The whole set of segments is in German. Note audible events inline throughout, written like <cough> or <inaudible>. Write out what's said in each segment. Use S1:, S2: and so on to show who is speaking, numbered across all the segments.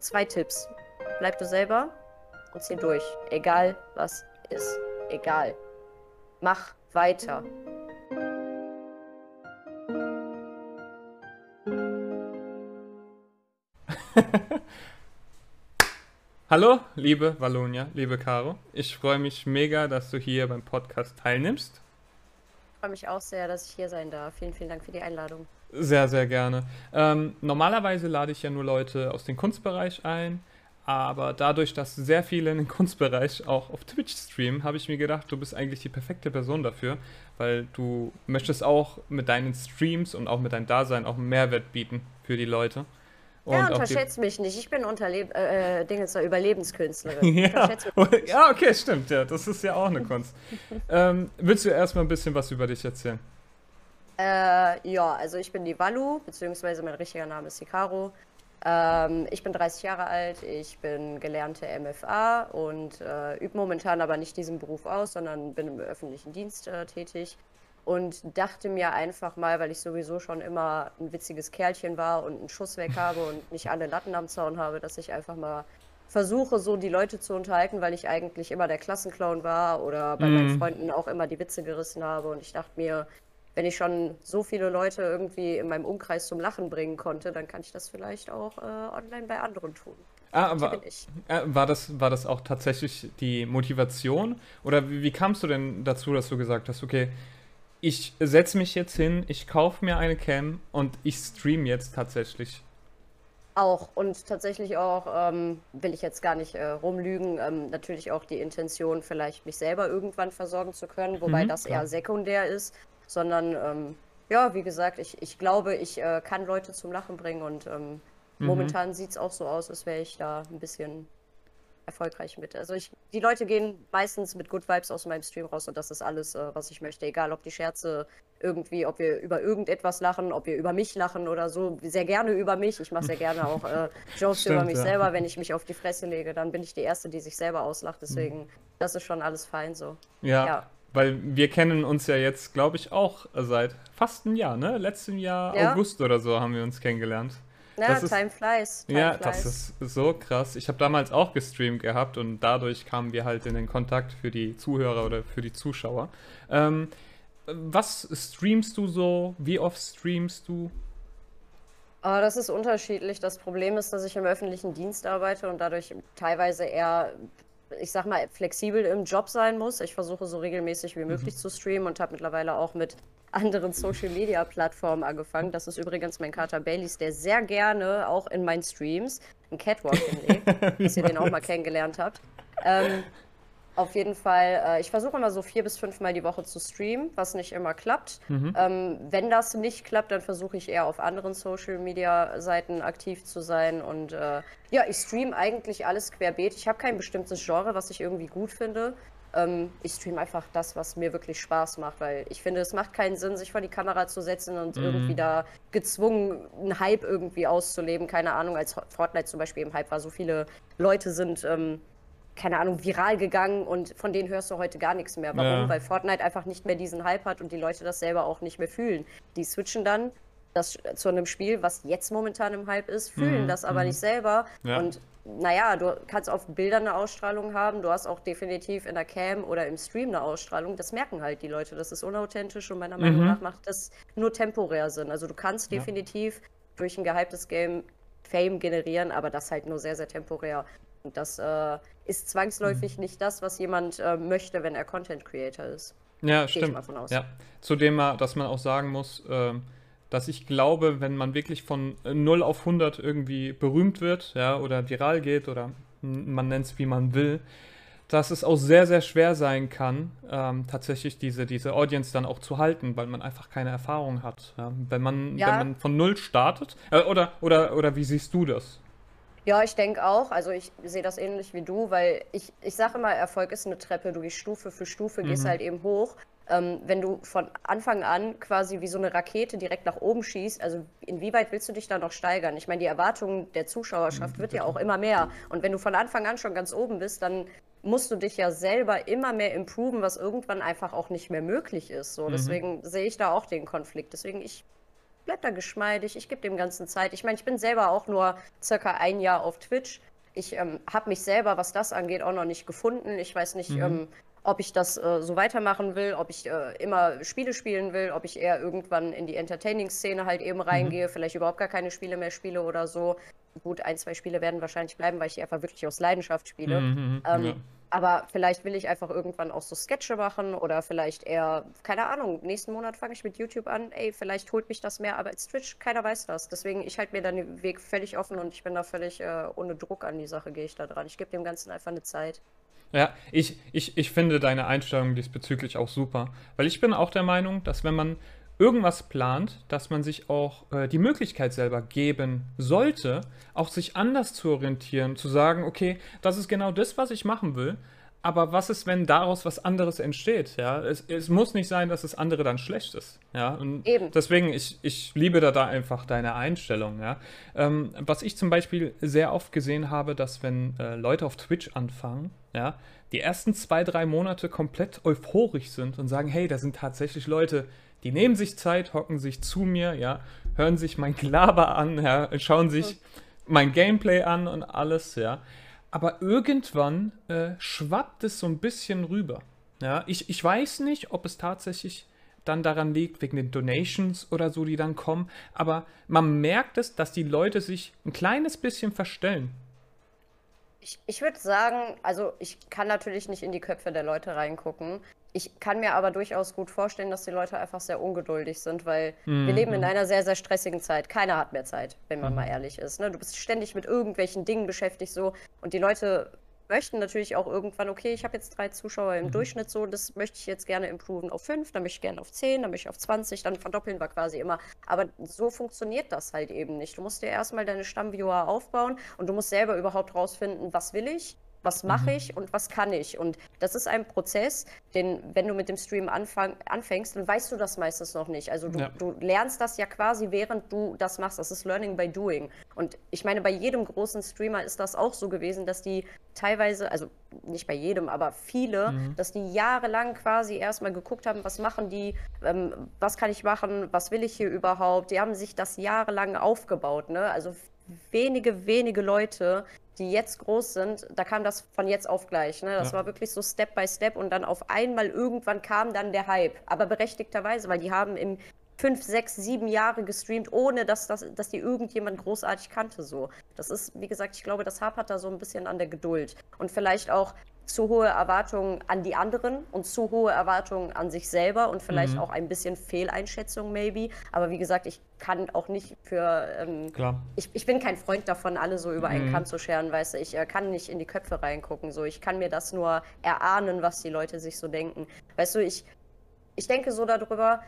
S1: zwei Tipps. Bleib du selber und zieh durch. Egal was ist. Egal. Mach weiter. <laughs>
S2: Hallo, liebe Valonia, liebe Caro. Ich freue mich mega, dass du hier beim Podcast teilnimmst.
S1: Ich freue mich auch sehr, dass ich hier sein darf. Vielen, vielen Dank für die Einladung.
S2: Sehr, sehr gerne. Ähm, normalerweise lade ich ja nur Leute aus dem Kunstbereich ein, aber dadurch, dass sehr viele in den Kunstbereich auch auf Twitch streamen, habe ich mir gedacht, du bist eigentlich die perfekte Person dafür, weil du möchtest auch mit deinen Streams und auch mit deinem Dasein auch einen Mehrwert bieten für die Leute.
S1: Und ja, unterschätzt mich nicht. Ich bin Unterleb äh, Dingens, Überlebenskünstlerin. <laughs>
S2: ja. ja, okay, stimmt. Ja, das ist ja auch eine Kunst. <laughs> ähm, willst du erstmal ein bisschen was über dich erzählen?
S1: Äh, ja, also ich bin die Walu, beziehungsweise mein richtiger Name ist Hikaru. Ähm, ich bin 30 Jahre alt, ich bin gelernte MFA und äh, übe momentan aber nicht diesen Beruf aus, sondern bin im öffentlichen Dienst äh, tätig und dachte mir einfach mal, weil ich sowieso schon immer ein witziges Kerlchen war und einen Schuss weg habe und nicht alle Latten am Zaun habe, dass ich einfach mal versuche, so die Leute zu unterhalten, weil ich eigentlich immer der Klassenclown war oder bei mm. meinen mhm. Freunden auch immer die Witze gerissen habe. Und ich dachte mir, wenn ich schon so viele Leute irgendwie in meinem Umkreis zum Lachen bringen konnte, dann kann ich das vielleicht auch äh, online bei anderen tun.
S2: Ah, aber äh, war, das, war das auch tatsächlich die Motivation? Oder wie, wie kamst du denn dazu, dass du gesagt hast, okay, ich setze mich jetzt hin, ich kaufe mir eine Cam und ich stream jetzt tatsächlich.
S1: Auch und tatsächlich auch, ähm, will ich jetzt gar nicht äh, rumlügen, ähm, natürlich auch die Intention, vielleicht mich selber irgendwann versorgen zu können, wobei mhm, das klar. eher sekundär ist, sondern ähm, ja, wie gesagt, ich, ich glaube, ich äh, kann Leute zum Lachen bringen und ähm, mhm. momentan sieht es auch so aus, als wäre ich da ein bisschen erfolgreich mit. Also ich, die Leute gehen meistens mit Good Vibes aus meinem Stream raus und das ist alles, äh, was ich möchte. Egal, ob die Scherze irgendwie, ob wir über irgendetwas lachen, ob wir über mich lachen oder so. Sehr gerne über mich. Ich mache sehr gerne auch äh, <laughs> Jokes Stimmt, über mich ja. selber. Wenn ich mich auf die Fresse lege, dann bin ich die Erste, die sich selber auslacht. Deswegen, mhm. das ist schon alles fein so.
S2: ja. ja. Weil wir kennen uns ja jetzt, glaube ich, auch seit fast einem Jahr, ne? Letztem Jahr, ja. August oder so, haben wir uns kennengelernt.
S1: Ja, das Time flies.
S2: Time ja, flies. das ist so krass. Ich habe damals auch gestreamt gehabt und dadurch kamen wir halt in den Kontakt für die Zuhörer oder für die Zuschauer. Ähm, was streamst du so? Wie oft streamst du?
S1: Oh, das ist unterschiedlich. Das Problem ist, dass ich im öffentlichen Dienst arbeite und dadurch teilweise eher, ich sag mal, flexibel im Job sein muss. Ich versuche so regelmäßig wie möglich mhm. zu streamen und habe mittlerweile auch mit anderen Social-Media-Plattformen angefangen. Das ist übrigens mein Kater Baileys, der sehr gerne auch in meinen Streams einen Catwalk hinlegt, <laughs> dass ihr den auch mal kennengelernt habt. Ähm, auf jeden Fall, äh, ich versuche immer so vier bis fünfmal die Woche zu streamen, was nicht immer klappt. Mhm. Ähm, wenn das nicht klappt, dann versuche ich eher auf anderen Social-Media-Seiten aktiv zu sein. Und äh, ja, ich streame eigentlich alles querbeet. Ich habe kein bestimmtes Genre, was ich irgendwie gut finde. Ähm, ich stream einfach das, was mir wirklich Spaß macht, weil ich finde, es macht keinen Sinn, sich vor die Kamera zu setzen und mhm. irgendwie da gezwungen, einen Hype irgendwie auszuleben. Keine Ahnung, als Fortnite zum Beispiel im Hype war, so viele Leute sind, ähm, keine Ahnung, viral gegangen und von denen hörst du heute gar nichts mehr. Warum? Ja. Weil Fortnite einfach nicht mehr diesen Hype hat und die Leute das selber auch nicht mehr fühlen. Die switchen dann das zu einem Spiel, was jetzt momentan im Hype ist, fühlen mhm. das aber mhm. nicht selber. Ja. Und naja, du kannst auf Bildern eine Ausstrahlung haben, du hast auch definitiv in der Cam oder im Stream eine Ausstrahlung. Das merken halt die Leute. Das ist unauthentisch und meiner Meinung mhm. nach macht das nur temporär Sinn. Also du kannst ja. definitiv durch ein gehyptes Game Fame generieren, aber das halt nur sehr, sehr temporär. Das äh, ist zwangsläufig mhm. nicht das, was jemand äh, möchte, wenn er Content Creator ist.
S2: Ja, Gehe stimmt. Ja. Zudem, dass man auch sagen muss, äh, dass ich glaube, wenn man wirklich von 0 auf 100 irgendwie berühmt wird, ja, oder viral geht oder man nennt es wie man will, dass es auch sehr, sehr schwer sein kann, ähm, tatsächlich diese, diese Audience dann auch zu halten, weil man einfach keine Erfahrung hat. Ja? Wenn, man, ja. wenn man von Null startet, äh, oder, oder, oder wie siehst du das?
S1: Ja, ich denke auch. Also ich sehe das ähnlich wie du, weil ich, ich sage immer, Erfolg ist eine Treppe. Du gehst Stufe für Stufe, mhm. gehst halt eben hoch ähm, wenn du von Anfang an quasi wie so eine Rakete direkt nach oben schießt, also inwieweit willst du dich da noch steigern? Ich meine, die Erwartung der Zuschauerschaft wird ja auch immer mehr. Und wenn du von Anfang an schon ganz oben bist, dann musst du dich ja selber immer mehr improven, was irgendwann einfach auch nicht mehr möglich ist. So, mhm. deswegen sehe ich da auch den Konflikt. Deswegen ich bleibt da geschmeidig, ich gebe dem Ganzen Zeit. Ich meine, ich bin selber auch nur circa ein Jahr auf Twitch. Ich ähm, habe mich selber, was das angeht, auch noch nicht gefunden. Ich weiß nicht, mhm. ähm, ob ich das äh, so weitermachen will, ob ich äh, immer Spiele spielen will, ob ich eher irgendwann in die Entertaining-Szene halt eben reingehe, mhm. vielleicht überhaupt gar keine Spiele mehr spiele oder so. Gut, ein, zwei Spiele werden wahrscheinlich bleiben, weil ich die einfach wirklich aus Leidenschaft spiele. Mhm, mhm ähm, ja. Aber vielleicht will ich einfach irgendwann auch so Sketche machen oder vielleicht eher, keine Ahnung, nächsten Monat fange ich mit YouTube an. Ey, vielleicht holt mich das mehr, aber als Twitch, keiner weiß das. Deswegen, ich halte mir dann den Weg völlig offen und ich bin da völlig äh, ohne Druck an die Sache, gehe ich da dran. Ich gebe dem Ganzen einfach eine Zeit.
S2: Ja, ich, ich, ich finde deine Einstellung diesbezüglich auch super. Weil ich bin auch der Meinung, dass wenn man irgendwas plant, dass man sich auch äh, die Möglichkeit selber geben sollte, auch sich anders zu orientieren, zu sagen, okay, das ist genau das, was ich machen will, aber was ist, wenn daraus was anderes entsteht? Ja, es, es muss nicht sein, dass das andere dann schlecht ist. Ja, und Eben. deswegen, ich, ich liebe da, da einfach deine Einstellung. Ja, ähm, was ich zum Beispiel sehr oft gesehen habe, dass wenn äh, Leute auf Twitch anfangen, ja, die ersten zwei, drei Monate komplett euphorisch sind und sagen, hey, da sind tatsächlich Leute, die nehmen sich Zeit, hocken sich zu mir, ja, hören sich mein Gelaber an, ja, schauen sich mein Gameplay an und alles, ja aber irgendwann äh, schwappt es so ein bisschen rüber. Ja, ich, ich weiß nicht, ob es tatsächlich dann daran liegt, wegen den Donations oder so, die dann kommen, aber man merkt es, dass die Leute sich ein kleines bisschen verstellen.
S1: Ich, ich würde sagen, also ich kann natürlich nicht in die Köpfe der Leute reingucken, ich kann mir aber durchaus gut vorstellen, dass die Leute einfach sehr ungeduldig sind, weil mhm. wir leben in einer sehr, sehr stressigen Zeit. Keiner hat mehr Zeit, wenn man mhm. mal ehrlich ist. Ne? Du bist ständig mit irgendwelchen Dingen beschäftigt so und die Leute möchten natürlich auch irgendwann, okay, ich habe jetzt drei Zuschauer im mhm. Durchschnitt so, das möchte ich jetzt gerne improven auf fünf, dann möchte ich gerne auf zehn, dann möchte ich auf 20, dann verdoppeln wir quasi immer. Aber so funktioniert das halt eben nicht. Du musst dir erstmal deine Stammviewer aufbauen und du musst selber überhaupt rausfinden, was will ich was mache mhm. ich und was kann ich? Und das ist ein Prozess, den, wenn du mit dem Stream anfang, anfängst, dann weißt du das meistens noch nicht. Also du, ja. du, lernst das ja quasi, während du das machst. Das ist Learning by Doing. Und ich meine, bei jedem großen Streamer ist das auch so gewesen, dass die teilweise, also nicht bei jedem, aber viele, mhm. dass die jahrelang quasi erstmal geguckt haben, was machen die, ähm, was kann ich machen, was will ich hier überhaupt. Die haben sich das jahrelang aufgebaut. Ne? Also wenige, wenige Leute, die jetzt groß sind, da kam das von jetzt auf gleich. Ne? Das ja. war wirklich so Step by Step und dann auf einmal irgendwann kam dann der Hype. Aber berechtigterweise, weil die haben im fünf, sechs, sieben Jahre gestreamt, ohne dass, dass, dass die irgendjemand großartig kannte. So. Das ist, wie gesagt, ich glaube, das hapert da so ein bisschen an der Geduld. Und vielleicht auch zu hohe Erwartungen an die anderen und zu hohe Erwartungen an sich selber und vielleicht mhm. auch ein bisschen Fehleinschätzung, maybe. Aber wie gesagt, ich kann auch nicht für. Ähm, Klar. Ich, ich bin kein Freund davon, alle so über einen mhm. Kamm zu scheren, weißt du. Ich äh, kann nicht in die Köpfe reingucken. So. Ich kann mir das nur erahnen, was die Leute sich so denken. Weißt du, ich, ich denke so darüber,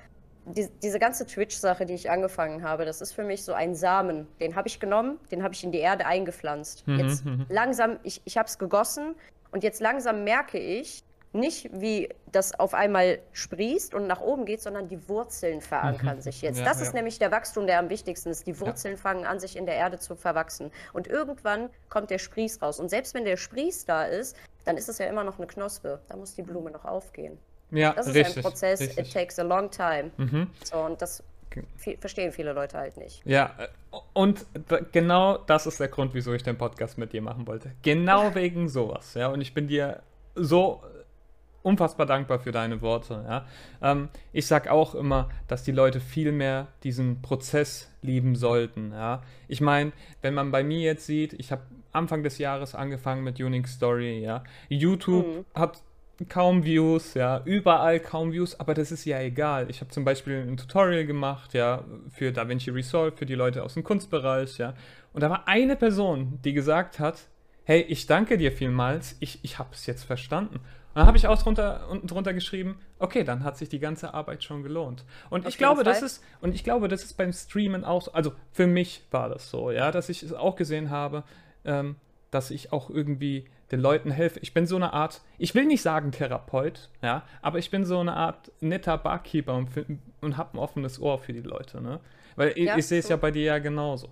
S1: die, diese ganze Twitch-Sache, die ich angefangen habe, das ist für mich so ein Samen. Den habe ich genommen, den habe ich in die Erde eingepflanzt. Mhm. Jetzt mhm. langsam, ich, ich habe es gegossen und jetzt langsam merke ich, nicht wie das auf einmal sprießt und nach oben geht, sondern die Wurzeln verankern mhm. sich jetzt. Ja, das ja. ist nämlich der Wachstum, der am wichtigsten ist. Die Wurzeln ja. fangen an, sich in der Erde zu verwachsen. Und irgendwann kommt der Sprieß raus. Und selbst wenn der Sprieß da ist, dann ist es ja immer noch eine Knospe. Da muss die Blume noch aufgehen. Ja, das ist richtig, ein Prozess, richtig. it takes a long time. Mhm. So, und das verstehen viele Leute halt nicht.
S2: Ja, und genau das ist der Grund, wieso ich den Podcast mit dir machen wollte. Genau <laughs> wegen sowas, ja. Und ich bin dir so unfassbar dankbar für deine Worte, ja. Ähm, ich sag auch immer, dass die Leute viel mehr diesen Prozess lieben sollten, ja. Ich meine, wenn man bei mir jetzt sieht, ich habe Anfang des Jahres angefangen mit Unique Story, ja. YouTube mhm. hat kaum Views, ja, überall kaum Views, aber das ist ja egal. Ich habe zum Beispiel ein Tutorial gemacht, ja, für DaVinci Resolve, für die Leute aus dem Kunstbereich, ja, und da war eine Person, die gesagt hat, hey, ich danke dir vielmals, ich, ich habe es jetzt verstanden. Und dann habe ich auch drunter, unten drunter geschrieben, okay, dann hat sich die ganze Arbeit schon gelohnt. Und Auf ich glaube, das ist, und ich glaube, das ist beim Streamen auch so, also für mich war das so, ja, dass ich es auch gesehen habe, ähm, dass ich auch irgendwie den Leuten helfe. Ich bin so eine Art, ich will nicht sagen Therapeut, ja, aber ich bin so eine Art netter Barkeeper und, und habe ein offenes Ohr für die Leute, ne? Weil ja, ich, ich sehe es so. ja bei dir ja genauso.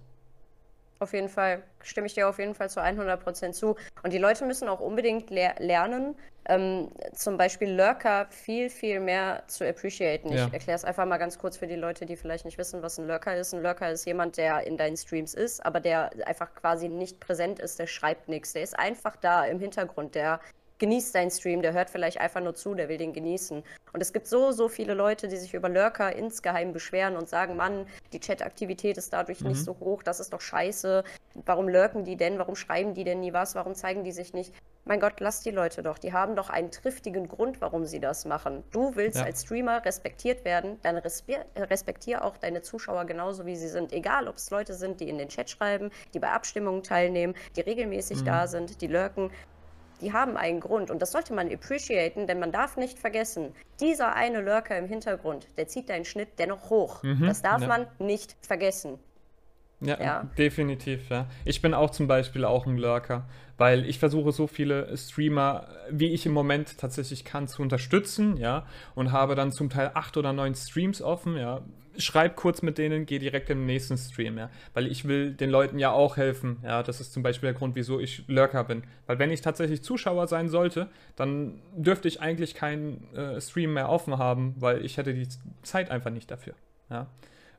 S1: Auf jeden Fall. Stimme ich dir auf jeden Fall zu 100% zu. Und die Leute müssen auch unbedingt ler lernen, ähm, zum Beispiel Lurker viel, viel mehr zu appreciaten. Ja. Ich erkläre es einfach mal ganz kurz für die Leute, die vielleicht nicht wissen, was ein Lurker ist. Ein Lurker ist jemand, der in deinen Streams ist, aber der einfach quasi nicht präsent ist, der schreibt nichts. Der ist einfach da im Hintergrund, der genießt deinen Stream, der hört vielleicht einfach nur zu, der will den genießen. Und es gibt so, so viele Leute, die sich über Lurker insgeheim beschweren und sagen, Mann, die Chataktivität ist dadurch mhm. nicht so hoch, das ist doch scheiße. Warum lurken die denn? Warum schreiben die denn nie was? Warum zeigen die sich nicht? Mein Gott, lass die Leute doch. Die haben doch einen triftigen Grund, warum sie das machen. Du willst ja. als Streamer respektiert werden, dann respektier auch deine Zuschauer genauso, wie sie sind. Egal, ob es Leute sind, die in den Chat schreiben, die bei Abstimmungen teilnehmen, die regelmäßig mhm. da sind, die lurken die haben einen Grund und das sollte man appreciaten, denn man darf nicht vergessen, dieser eine Lurker im Hintergrund, der zieht deinen Schnitt dennoch hoch. Mhm, das darf ja. man nicht vergessen.
S2: Ja, ja, definitiv, ja. Ich bin auch zum Beispiel auch ein Lurker, weil ich versuche so viele Streamer, wie ich im Moment tatsächlich kann, zu unterstützen, ja, und habe dann zum Teil acht oder neun Streams offen, ja. Schreib kurz mit denen, geh direkt im nächsten Stream, ja, weil ich will den Leuten ja auch helfen, ja. Das ist zum Beispiel der Grund, wieso ich Lurker bin, weil wenn ich tatsächlich Zuschauer sein sollte, dann dürfte ich eigentlich keinen äh, Stream mehr offen haben, weil ich hätte die Zeit einfach nicht dafür, ja.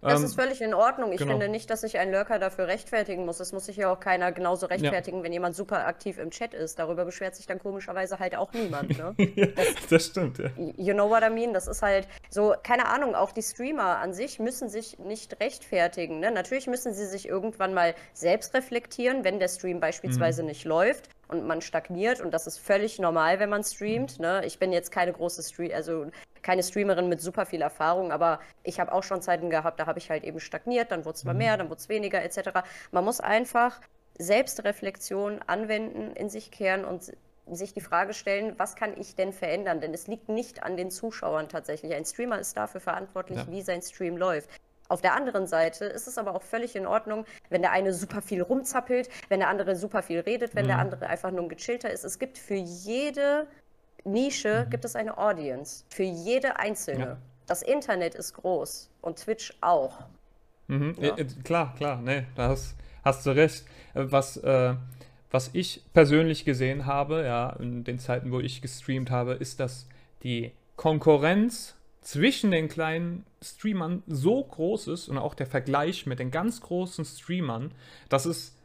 S1: Das ähm, ist völlig in Ordnung. Ich genau. finde nicht, dass sich ein Lurker dafür rechtfertigen muss. Es muss sich ja auch keiner genauso rechtfertigen, ja. wenn jemand super aktiv im Chat ist. Darüber beschwert sich dann komischerweise halt auch niemand. Ne? <laughs>
S2: das, das, stimmt, ja.
S1: You know what I mean? Das ist halt so, keine Ahnung, auch die Streamer an sich müssen sich nicht rechtfertigen. Ne? Natürlich müssen sie sich irgendwann mal selbst reflektieren, wenn der Stream beispielsweise mhm. nicht läuft und man stagniert und das ist völlig normal, wenn man streamt. Ne? Ich bin jetzt keine große Stream, also keine Streamerin mit super viel Erfahrung, aber ich habe auch schon Zeiten gehabt, da habe ich halt eben stagniert, dann wurde es mal mhm. mehr, dann wurde es weniger etc. Man muss einfach Selbstreflexion anwenden, in sich kehren und sich die Frage stellen, was kann ich denn verändern? Denn es liegt nicht an den Zuschauern tatsächlich. Ein Streamer ist dafür verantwortlich, ja. wie sein Stream läuft. Auf der anderen Seite ist es aber auch völlig in Ordnung, wenn der eine super viel rumzappelt, wenn der andere super viel redet, wenn mhm. der andere einfach nur ein gechillter ist. Es gibt für jede Nische gibt es eine Audience. Für jede einzelne. Ja. Das Internet ist groß und Twitch auch.
S2: Mhm. Ja. Äh, klar, klar, nee, da hast, hast du recht. Äh, was, äh, was ich persönlich gesehen habe, ja, in den Zeiten, wo ich gestreamt habe, ist, dass die Konkurrenz zwischen den kleinen Streamern so groß ist und auch der Vergleich mit den ganz großen Streamern, das ist,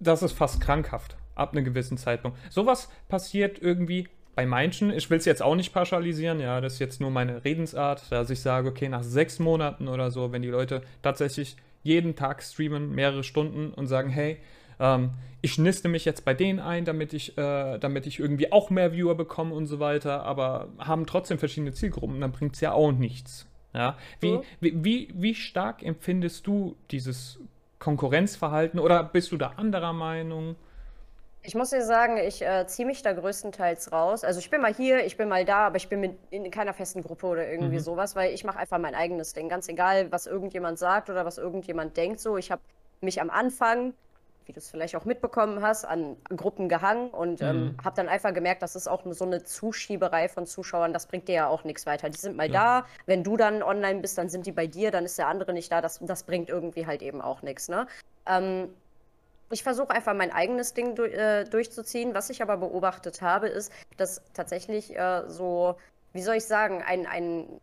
S2: das ist fast krankhaft ab einem gewissen Zeitpunkt. Sowas passiert irgendwie bei manchen, ich will es jetzt auch nicht pauschalisieren, ja, das ist jetzt nur meine Redensart, dass ich sage, okay, nach sechs Monaten oder so, wenn die Leute tatsächlich jeden Tag streamen, mehrere Stunden und sagen, hey, ähm, ich niste mich jetzt bei denen ein, damit ich, äh, damit ich irgendwie auch mehr Viewer bekomme und so weiter, aber haben trotzdem verschiedene Zielgruppen, dann bringt es ja auch nichts. Ja? Wie, mhm. wie, wie, wie stark empfindest du dieses Konkurrenzverhalten oder bist du da anderer Meinung?
S1: Ich muss dir sagen, ich äh, ziehe mich da größtenteils raus. Also ich bin mal hier, ich bin mal da, aber ich bin mit in keiner festen Gruppe oder irgendwie mhm. sowas, weil ich mache einfach mein eigenes Ding. Ganz egal, was irgendjemand sagt oder was irgendjemand denkt. So, ich habe mich am Anfang wie du es vielleicht auch mitbekommen hast, an Gruppen gehangen und ähm, mhm. ähm, habe dann einfach gemerkt, das ist auch so eine Zuschieberei von Zuschauern, das bringt dir ja auch nichts weiter. Die sind mal ja. da, wenn du dann online bist, dann sind die bei dir, dann ist der andere nicht da, das, das bringt irgendwie halt eben auch nichts. Ne? Ähm, ich versuche einfach mein eigenes Ding du äh, durchzuziehen. Was ich aber beobachtet habe, ist, dass tatsächlich äh, so, wie soll ich sagen, ein, ein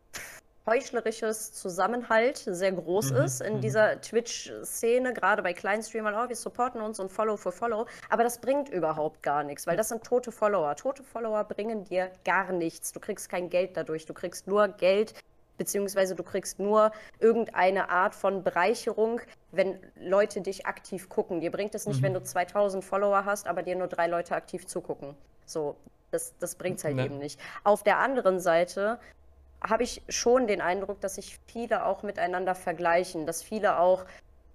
S1: heuchlerisches Zusammenhalt sehr groß mhm. ist in mhm. dieser Twitch-Szene, gerade bei kleinen Streamern, oh, wir supporten uns und Follow for Follow, aber das bringt überhaupt gar nichts, weil das sind tote Follower. Tote Follower bringen dir gar nichts. Du kriegst kein Geld dadurch, du kriegst nur Geld, beziehungsweise du kriegst nur irgendeine Art von Bereicherung, wenn Leute dich aktiv gucken. Dir bringt es nicht, mhm. wenn du 2000 Follower hast, aber dir nur drei Leute aktiv zugucken. So, das, das bringt es halt ne. eben nicht. Auf der anderen Seite habe ich schon den Eindruck, dass sich viele auch miteinander vergleichen, dass viele auch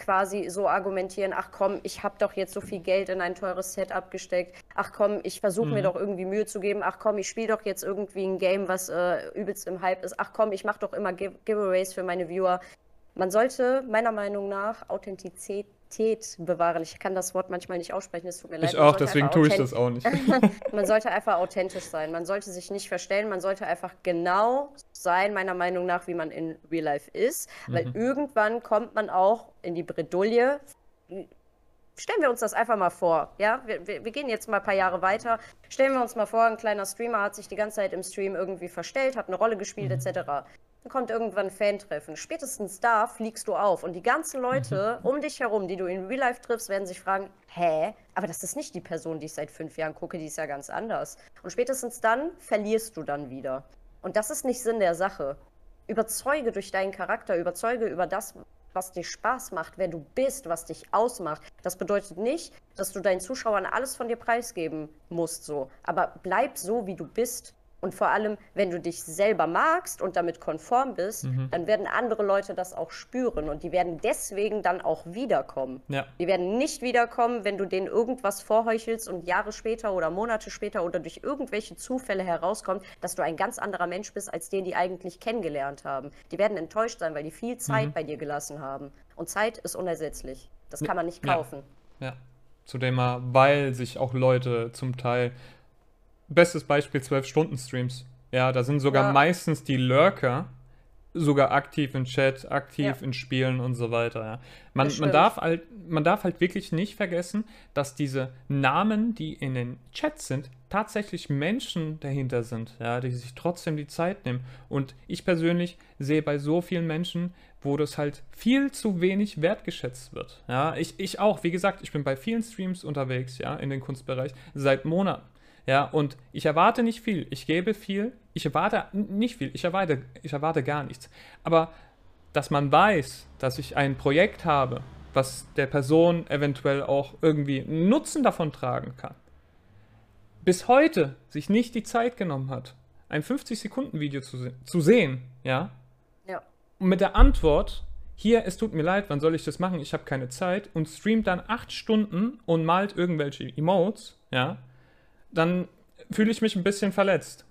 S1: quasi so argumentieren, ach komm, ich habe doch jetzt so viel Geld in ein teures Setup gesteckt, ach komm, ich versuche mhm. mir doch irgendwie Mühe zu geben, ach komm, ich spiele doch jetzt irgendwie ein Game, was äh, übelst im Hype ist, ach komm, ich mache doch immer Give Giveaways für meine Viewer. Man sollte meiner Meinung nach Authentizität Authentizität bewahren. Ich kann das Wort manchmal nicht aussprechen, es tut mir
S2: leid. Ich auch, deswegen tue ich das auch nicht. <laughs> <laughs>
S1: man sollte einfach authentisch sein. Man sollte sich nicht verstellen. Man sollte einfach genau sein, meiner Meinung nach, wie man in Real Life ist. Mhm. Weil irgendwann kommt man auch in die Bredouille, stellen wir uns das einfach mal vor, ja? Wir, wir, wir, gehen jetzt mal ein paar Jahre weiter. Stellen wir uns mal vor, ein kleiner Streamer hat sich die ganze Zeit im Stream irgendwie verstellt, hat eine Rolle gespielt, mhm. etc. Dann kommt irgendwann ein Fan-Treffen. Spätestens da fliegst du auf. Und die ganzen Leute mhm. um dich herum, die du in Real Life triffst, werden sich fragen, hä? Aber das ist nicht die Person, die ich seit fünf Jahren gucke, die ist ja ganz anders. Und spätestens dann verlierst du dann wieder. Und das ist nicht Sinn der Sache. Überzeuge durch deinen Charakter, überzeuge über das, was dir Spaß macht, wer du bist, was dich ausmacht. Das bedeutet nicht, dass du deinen Zuschauern alles von dir preisgeben musst, so. Aber bleib so, wie du bist. Und vor allem, wenn du dich selber magst und damit konform bist, mhm. dann werden andere Leute das auch spüren und die werden deswegen dann auch wiederkommen. Ja. Die werden nicht wiederkommen, wenn du denen irgendwas vorheuchelst und Jahre später oder Monate später oder durch irgendwelche Zufälle herauskommt, dass du ein ganz anderer Mensch bist, als den die eigentlich kennengelernt haben. Die werden enttäuscht sein, weil die viel Zeit mhm. bei dir gelassen haben. Und Zeit ist unersetzlich. Das kann man nicht kaufen.
S2: Ja. ja. Zudem, weil sich auch Leute zum Teil bestes Beispiel 12-Stunden-Streams. Ja, da sind sogar ja. meistens die Lurker sogar aktiv im Chat, aktiv ja. in Spielen und so weiter. Ja. Man, man, darf halt, man darf halt wirklich nicht vergessen, dass diese Namen, die in den Chats sind, tatsächlich Menschen dahinter sind, ja, die sich trotzdem die Zeit nehmen. Und ich persönlich sehe bei so vielen Menschen, wo das halt viel zu wenig wertgeschätzt wird. Ja, ich, ich auch, wie gesagt, ich bin bei vielen Streams unterwegs, ja, in den Kunstbereich, seit Monaten. Ja, und ich erwarte nicht viel. Ich gebe viel. Ich erwarte nicht viel. Ich erwarte, ich erwarte gar nichts. Aber dass man weiß, dass ich ein Projekt habe, was der Person eventuell auch irgendwie Nutzen davon tragen kann, bis heute sich nicht die Zeit genommen hat, ein 50-Sekunden-Video zu, se zu sehen, ja? Ja. Und mit der Antwort, hier, es tut mir leid, wann soll ich das machen? Ich habe keine Zeit und streamt dann acht Stunden und malt irgendwelche Emotes, ja? Dann fühle ich mich ein bisschen verletzt.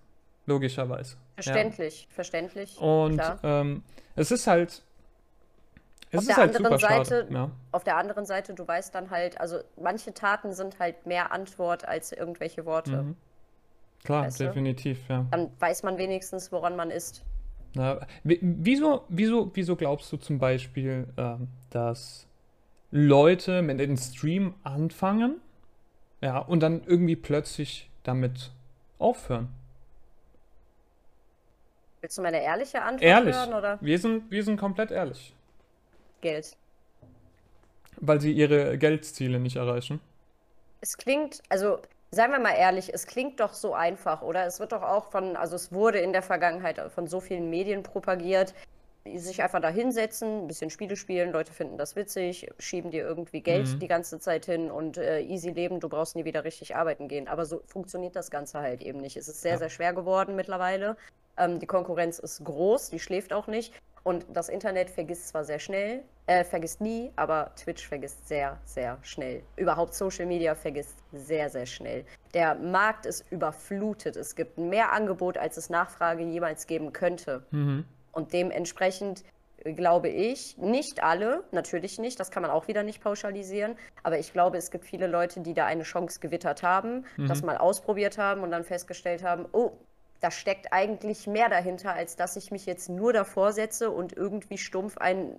S2: Logischerweise.
S1: Verständlich, ja. verständlich.
S2: Und ähm, es ist halt.
S1: Es auf ist der halt anderen Seite, ja. auf der anderen Seite, du weißt dann halt, also manche Taten sind halt mehr Antwort als irgendwelche Worte. Mhm.
S2: Klar, weißt definitiv, du? ja.
S1: Dann weiß man wenigstens, woran man ist.
S2: Na, wieso, wieso, wieso glaubst du zum Beispiel, äh, dass Leute mit dem Stream anfangen ja, und dann irgendwie plötzlich damit aufhören.
S1: Willst du meine ehrliche Antwort
S2: ehrlich.
S1: hören? Oder?
S2: Wir, sind, wir sind komplett ehrlich.
S1: Geld.
S2: Weil sie ihre Geldziele nicht erreichen.
S1: Es klingt, also seien wir mal ehrlich, es klingt doch so einfach, oder? Es wird doch auch von, also es wurde in der Vergangenheit von so vielen Medien propagiert, sich einfach da hinsetzen, ein bisschen Spiele spielen, Leute finden das witzig, schieben dir irgendwie Geld mhm. die ganze Zeit hin und äh, easy leben, du brauchst nie wieder richtig arbeiten gehen. Aber so funktioniert das Ganze halt eben nicht. Es ist sehr, ja. sehr schwer geworden mittlerweile. Ähm, die Konkurrenz ist groß, die schläft auch nicht. Und das Internet vergisst zwar sehr schnell, äh, vergisst nie, aber Twitch vergisst sehr, sehr schnell. Überhaupt Social Media vergisst sehr, sehr schnell. Der Markt ist überflutet. Es gibt mehr Angebot, als es Nachfrage jemals geben könnte. Mhm. Und dementsprechend glaube ich, nicht alle, natürlich nicht, das kann man auch wieder nicht pauschalisieren, aber ich glaube, es gibt viele Leute, die da eine Chance gewittert haben, mhm. das mal ausprobiert haben und dann festgestellt haben, oh, da steckt eigentlich mehr dahinter, als dass ich mich jetzt nur davor setze und irgendwie stumpf ein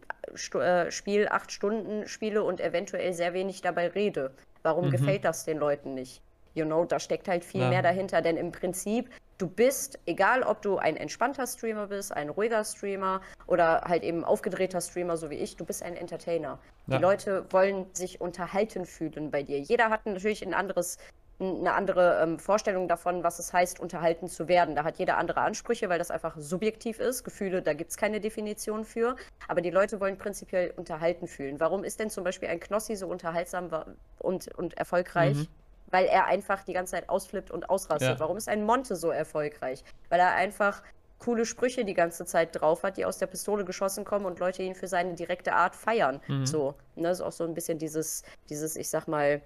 S1: äh, Spiel acht Stunden spiele und eventuell sehr wenig dabei rede. Warum mhm. gefällt das den Leuten nicht? You know, da steckt halt viel ja. mehr dahinter, denn im Prinzip du bist, egal ob du ein entspannter Streamer bist, ein ruhiger Streamer oder halt eben aufgedrehter Streamer, so wie ich, du bist ein Entertainer. Ja. Die Leute wollen sich unterhalten fühlen bei dir. Jeder hat natürlich ein anderes, eine andere ähm, Vorstellung davon, was es heißt, unterhalten zu werden. Da hat jeder andere Ansprüche, weil das einfach subjektiv ist. Gefühle, da gibt es keine Definition für. Aber die Leute wollen prinzipiell unterhalten fühlen. Warum ist denn zum Beispiel ein Knossi so unterhaltsam und, und erfolgreich? Mhm weil er einfach die ganze Zeit ausflippt und ausrastet. Ja. Warum ist ein Monte so erfolgreich? Weil er einfach coole Sprüche die ganze Zeit drauf hat, die aus der Pistole geschossen kommen und Leute ihn für seine direkte Art feiern. Mhm. So, ne, ist auch so ein bisschen dieses, dieses, ich sag mal,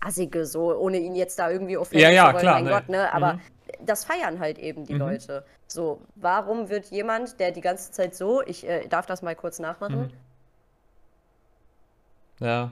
S1: assige, so, ohne ihn jetzt da irgendwie offensiv
S2: ja, ja, zu wollen, klar,
S1: mein ne. Gott, ne, aber mhm. das feiern halt eben die mhm. Leute. So, warum wird jemand, der die ganze Zeit so, ich äh, darf das mal kurz nachmachen?
S2: Mhm. Ja.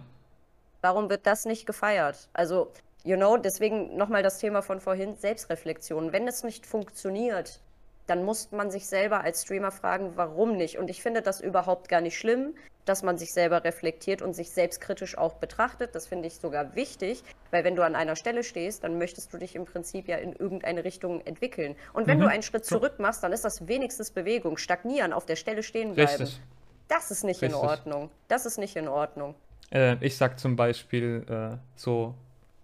S1: Warum wird das nicht gefeiert? Also, You know, deswegen nochmal das Thema von vorhin, Selbstreflexion. Wenn es nicht funktioniert, dann muss man sich selber als Streamer fragen, warum nicht. Und ich finde das überhaupt gar nicht schlimm, dass man sich selber reflektiert und sich selbstkritisch auch betrachtet. Das finde ich sogar wichtig, weil wenn du an einer Stelle stehst, dann möchtest du dich im Prinzip ja in irgendeine Richtung entwickeln. Und wenn mhm. du einen Schritt zurück machst, dann ist das wenigstens Bewegung. Stagnieren, auf der Stelle stehen bleiben. Richtig. Das ist nicht Richtig. in Ordnung. Das ist nicht in Ordnung.
S2: Äh, ich sag zum Beispiel äh, so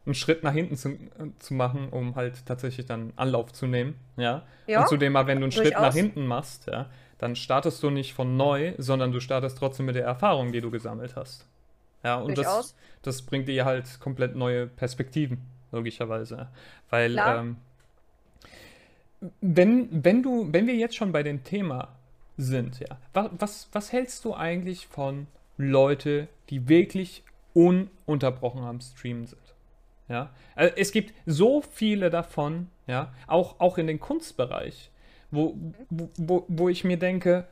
S2: einen Schritt nach hinten zu, äh, zu, machen, um halt tatsächlich dann Anlauf zu nehmen. Ja. ja und zudem mal, wenn du einen. Schritt nach hinten machst, ja, dann startest du nicht von neu, sondern du startest trotzdem mit der Erfahrung, die du gesammelt hast. Ja, und das, das bringt dir halt komplett neue Perspektiven, logischerweise. Weil, ähm, wenn, wenn du, wenn wir jetzt schon bei dem Thema sind, ja, was, was, was hältst du eigentlich von Leute, die wirklich ununterbrochen am Streamen sind? Ja, also es gibt so viele davon, ja, auch, auch in den Kunstbereich, wo, wo, wo ich mir denke,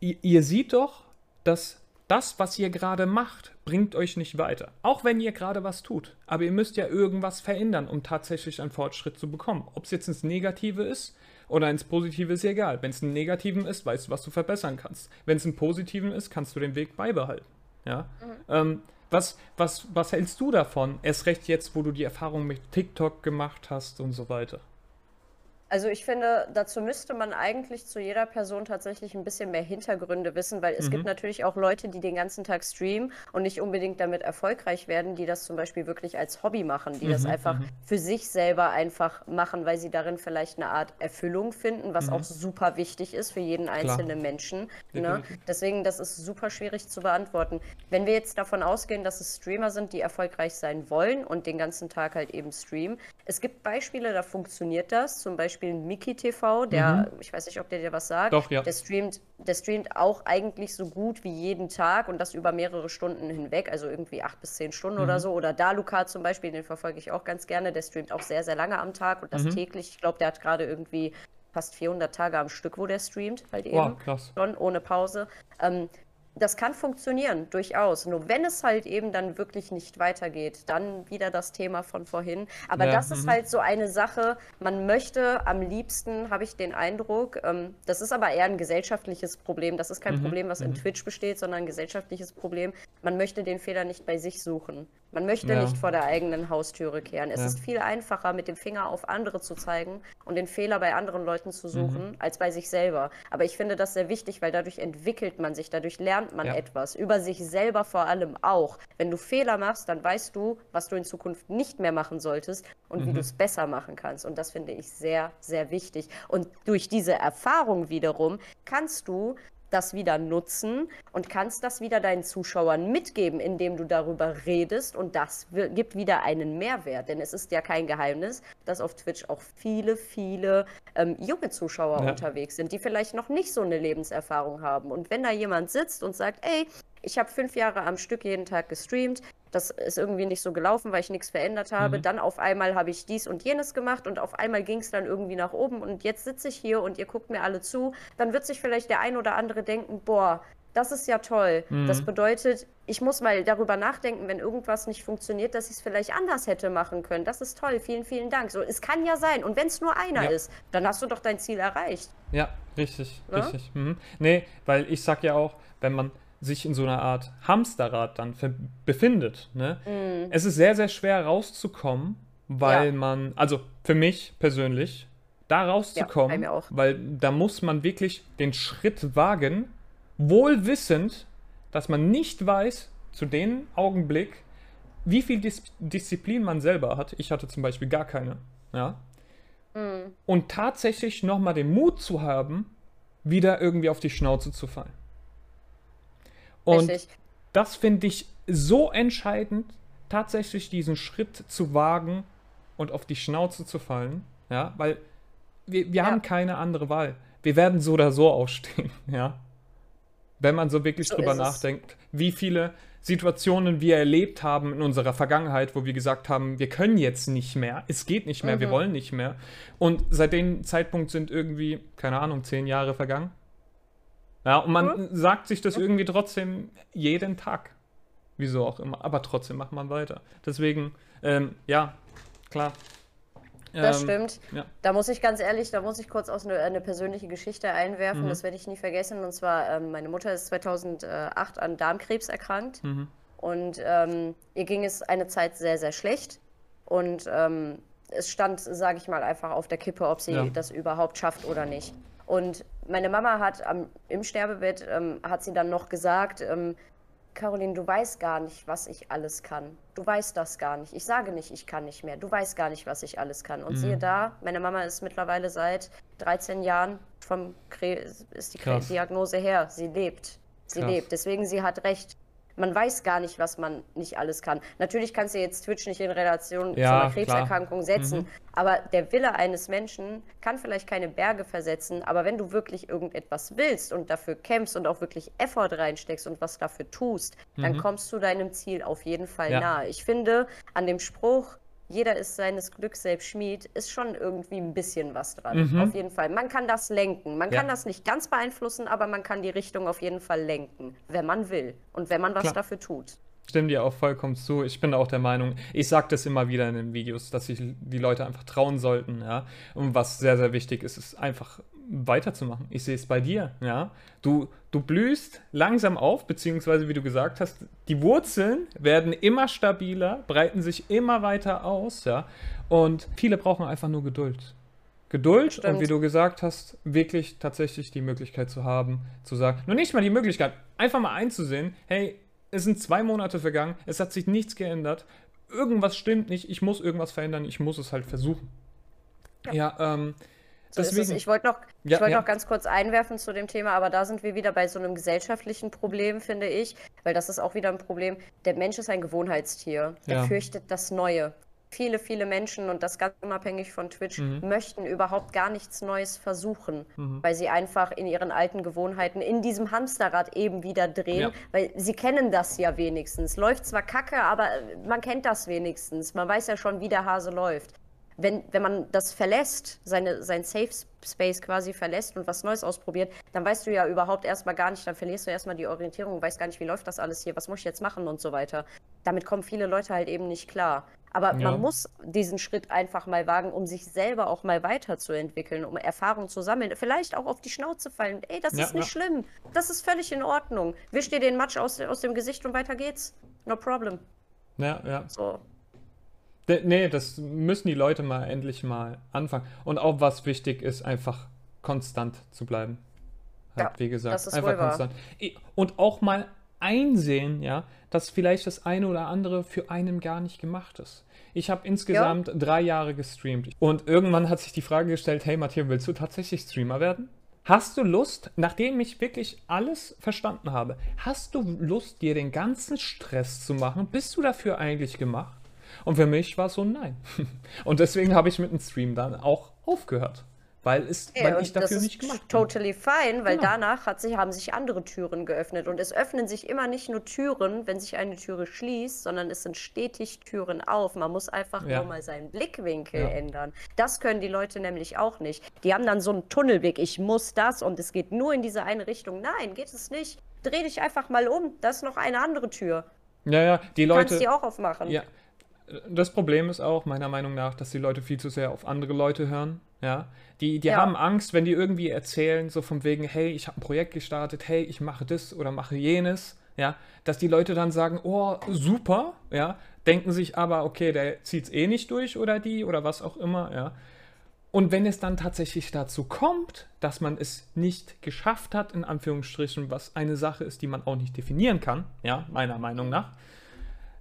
S2: ihr, ihr seht doch, dass das, was ihr gerade macht, bringt euch nicht weiter. Auch wenn ihr gerade was tut. Aber ihr müsst ja irgendwas verändern, um tatsächlich einen Fortschritt zu bekommen. Ob es jetzt ins Negative ist oder ins Positive ist egal. Wenn es ein Negativen ist, weißt du, was du verbessern kannst. Wenn es ein Positiven ist, kannst du den Weg beibehalten. Ja. Mhm. Ähm, was, was, was hältst du davon? Erst recht jetzt, wo du die Erfahrung mit TikTok gemacht hast und so weiter.
S1: Also ich finde, dazu müsste man eigentlich zu jeder Person tatsächlich ein bisschen mehr Hintergründe wissen, weil es mhm. gibt natürlich auch Leute, die den ganzen Tag streamen und nicht unbedingt damit erfolgreich werden, die das zum Beispiel wirklich als Hobby machen, die mhm. das einfach mhm. für sich selber einfach machen, weil sie darin vielleicht eine Art Erfüllung finden, was mhm. auch super wichtig ist für jeden einzelnen Klar. Menschen. Ne? Deswegen, das ist super schwierig zu beantworten. Wenn wir jetzt davon ausgehen, dass es Streamer sind, die erfolgreich sein wollen und den ganzen Tag halt eben streamen, es gibt Beispiele, da funktioniert das, zum Beispiel Beispiel Mickey TV, der, mhm. ich weiß nicht, ob der dir was sagt.
S2: Doch, ja.
S1: Der streamt, der streamt auch eigentlich so gut wie jeden Tag und das über mehrere Stunden hinweg, also irgendwie acht bis zehn Stunden mhm. oder so. Oder Daluka zum Beispiel, den verfolge ich auch ganz gerne. Der streamt auch sehr, sehr lange am Tag und das mhm. täglich. Ich glaube, der hat gerade irgendwie fast 400 Tage am Stück, wo der streamt, halt eben. Wow, krass. Schon ohne Pause. Ähm, das kann funktionieren, durchaus. Nur wenn es halt eben dann wirklich nicht weitergeht, dann wieder das Thema von vorhin. Aber ja, das ist mhm. halt so eine Sache, man möchte am liebsten, habe ich den Eindruck, ähm, das ist aber eher ein gesellschaftliches Problem. Das ist kein mhm. Problem, was in mhm. Twitch besteht, sondern ein gesellschaftliches Problem. Man möchte den Fehler nicht bei sich suchen. Man möchte ja. nicht vor der eigenen Haustüre kehren. Es ja. ist viel einfacher, mit dem Finger auf andere zu zeigen und den Fehler bei anderen Leuten zu suchen, mhm. als bei sich selber. Aber ich finde das sehr wichtig, weil dadurch entwickelt man sich, dadurch lernt man ja. etwas. Über sich selber vor allem auch. Wenn du Fehler machst, dann weißt du, was du in Zukunft nicht mehr machen solltest und mhm. wie du es besser machen kannst. Und das finde ich sehr, sehr wichtig. Und durch diese Erfahrung wiederum kannst du das wieder nutzen und kannst das wieder deinen Zuschauern mitgeben, indem du darüber redest und das gibt wieder einen Mehrwert. Denn es ist ja kein Geheimnis, dass auf Twitch auch viele, viele ähm, junge Zuschauer ja. unterwegs sind, die vielleicht noch nicht so eine Lebenserfahrung haben. Und wenn da jemand sitzt und sagt, ey, ich habe fünf Jahre am Stück jeden Tag gestreamt, das ist irgendwie nicht so gelaufen, weil ich nichts verändert habe. Mhm. Dann auf einmal habe ich dies und jenes gemacht und auf einmal ging es dann irgendwie nach oben und jetzt sitze ich hier und ihr guckt mir alle zu. Dann wird sich vielleicht der ein oder andere denken, boah, das ist ja toll. Mhm. Das bedeutet, ich muss mal darüber nachdenken, wenn irgendwas nicht funktioniert, dass ich es vielleicht anders hätte machen können. Das ist toll. Vielen, vielen Dank. So, es kann ja sein. Und wenn es nur einer ja. ist, dann hast du doch dein Ziel erreicht.
S2: Ja, richtig, ja? richtig. Mhm. Nee, weil ich sag ja auch, wenn man sich in so einer Art Hamsterrad dann befindet. Ne? Mm. Es ist sehr, sehr schwer rauszukommen, weil ja. man, also für mich persönlich, da rauszukommen, ja, weil da muss man wirklich den Schritt wagen, wohl wissend, dass man nicht weiß, zu dem Augenblick, wie viel Dis Disziplin man selber hat. Ich hatte zum Beispiel gar keine. Ja. Mm. Und tatsächlich nochmal den Mut zu haben, wieder irgendwie auf die Schnauze zu fallen. Und Richtig. das finde ich so entscheidend, tatsächlich diesen Schritt zu wagen und auf die Schnauze zu fallen. Ja, weil wir, wir ja. haben keine andere Wahl. Wir werden so oder so aufstehen, <laughs> ja. Wenn man so wirklich so drüber nachdenkt, wie viele Situationen wir erlebt haben in unserer Vergangenheit, wo wir gesagt haben, wir können jetzt nicht mehr, es geht nicht mehr, mhm. wir wollen nicht mehr. Und seit dem Zeitpunkt sind irgendwie, keine Ahnung, zehn Jahre vergangen. Ja, und man mhm. sagt sich das irgendwie trotzdem jeden Tag. Wieso auch immer. Aber trotzdem macht man weiter. Deswegen, ähm, ja, klar.
S1: Das ähm, stimmt. Ja. Da muss ich ganz ehrlich, da muss ich kurz aus eine, eine persönliche Geschichte einwerfen. Mhm. Das werde ich nie vergessen. Und zwar, ähm, meine Mutter ist 2008 an Darmkrebs erkrankt. Mhm. Und ähm, ihr ging es eine Zeit sehr, sehr schlecht. Und ähm, es stand, sage ich mal, einfach auf der Kippe, ob sie ja. das überhaupt schafft oder nicht. Und meine Mama hat am, im Sterbebett, ähm, hat sie dann noch gesagt, ähm, Caroline, du weißt gar nicht, was ich alles kann. Du weißt das gar nicht. Ich sage nicht, ich kann nicht mehr. Du weißt gar nicht, was ich alles kann. Und mhm. siehe da, meine Mama ist mittlerweile seit 13 Jahren vom Kre ist die Krass. Diagnose her. Sie lebt. Sie Krass. lebt. Deswegen, sie hat recht man weiß gar nicht, was man nicht alles kann. Natürlich kannst du jetzt Twitch nicht in Relation ja, zu einer Krebserkrankung klar. setzen, mhm. aber der Wille eines Menschen kann vielleicht keine Berge versetzen, aber wenn du wirklich irgendetwas willst und dafür kämpfst und auch wirklich Effort reinsteckst und was dafür tust, mhm. dann kommst du deinem Ziel auf jeden Fall ja. nahe. Ich finde an dem Spruch, jeder ist seines Glücks selbst Schmied, ist schon irgendwie ein bisschen was dran. Mhm. Auf jeden Fall. Man kann das lenken. Man ja. kann das nicht ganz beeinflussen, aber man kann die Richtung auf jeden Fall lenken, wenn man will und wenn man was Klar. dafür tut.
S2: Stimme dir auch vollkommen zu. Ich bin auch der Meinung, ich sage das immer wieder in den Videos, dass sich die Leute einfach trauen sollten, ja. Und was sehr, sehr wichtig ist, ist einfach weiterzumachen. Ich sehe es bei dir, ja. Du, du blühst langsam auf, beziehungsweise wie du gesagt hast, die Wurzeln werden immer stabiler, breiten sich immer weiter aus, ja. Und viele brauchen einfach nur Geduld. Geduld Stimmt. und wie du gesagt hast, wirklich tatsächlich die Möglichkeit zu haben, zu sagen, nur nicht mal die Möglichkeit, einfach mal einzusehen, hey, es sind zwei Monate vergangen, es hat sich nichts geändert, irgendwas stimmt nicht, ich muss irgendwas verändern, ich muss es halt versuchen. Ja, ja ähm,
S1: so Deswegen, ich wollte noch, ja, wollt ja. noch ganz kurz einwerfen zu dem Thema, aber da sind wir wieder bei so einem gesellschaftlichen Problem, finde ich, weil das ist auch wieder ein Problem. Der Mensch ist ein Gewohnheitstier. Der ja. fürchtet das Neue. Viele, viele Menschen, und das ganz unabhängig von Twitch, mhm. möchten überhaupt gar nichts Neues versuchen, mhm. weil sie einfach in ihren alten Gewohnheiten in diesem Hamsterrad eben wieder drehen, weil sie kennen das ja wenigstens. Läuft zwar kacke, aber man kennt das wenigstens. Man weiß ja schon, wie der Hase läuft wenn, wenn man das verlässt, seine, sein Safe Space quasi verlässt und was Neues ausprobiert, dann weißt du ja überhaupt erstmal gar nicht, dann verlierst du erstmal die Orientierung, weißt gar nicht, wie läuft das alles hier, was muss ich jetzt machen und so weiter. Damit kommen viele Leute halt eben nicht klar. Aber ja. man muss diesen Schritt einfach mal wagen, um sich selber auch mal weiterzuentwickeln, um Erfahrung zu sammeln. Vielleicht auch auf die Schnauze fallen. Ey, das ja, ist nicht ja. schlimm. Das ist völlig in Ordnung. Wisch dir den Matsch aus, aus dem Gesicht und weiter geht's. No problem.
S2: Ja, ja. So. Nee, das müssen die Leute mal endlich mal anfangen. Und auch was wichtig ist, einfach konstant zu bleiben. Halt, ja, wie gesagt, das ist einfach konstant. Und auch mal einsehen, ja, dass vielleicht das eine oder andere für einen gar nicht gemacht ist. Ich habe insgesamt ja. drei Jahre gestreamt und irgendwann hat sich die Frage gestellt, hey Matthias, willst du tatsächlich Streamer werden? Hast du Lust, nachdem ich wirklich alles verstanden habe, hast du Lust, dir den ganzen Stress zu machen? Bist du dafür eigentlich gemacht? Und für mich war es so nein. <laughs> Und deswegen habe ich mit dem Stream dann auch aufgehört. Weil, es, ja, weil ich dafür nicht gemacht habe.
S1: Totally fine, weil genau. danach hat sich, haben sich andere Türen geöffnet. Und es öffnen sich immer nicht nur Türen, wenn sich eine Türe schließt, sondern es sind stetig Türen auf. Man muss einfach ja. nur mal seinen Blickwinkel ja. ändern. Das können die Leute nämlich auch nicht. Die haben dann so einen Tunnelblick, ich muss das und es geht nur in diese eine Richtung. Nein, geht es nicht. Dreh dich einfach mal um. Da ist noch eine andere Tür.
S2: Ja, ja, die Leute. Du kannst
S1: die auch aufmachen.
S2: Ja, das Problem ist auch, meiner Meinung nach, dass die Leute viel zu sehr auf andere Leute hören. Ja, die, die ja. haben Angst, wenn die irgendwie erzählen, so von wegen, hey, ich habe ein Projekt gestartet, hey, ich mache das oder mache jenes, ja, dass die Leute dann sagen, oh, super, ja, denken sich aber, okay, der zieht es eh nicht durch oder die oder was auch immer, ja. Und wenn es dann tatsächlich dazu kommt, dass man es nicht geschafft hat, in Anführungsstrichen, was eine Sache ist, die man auch nicht definieren kann, ja, meiner Meinung nach,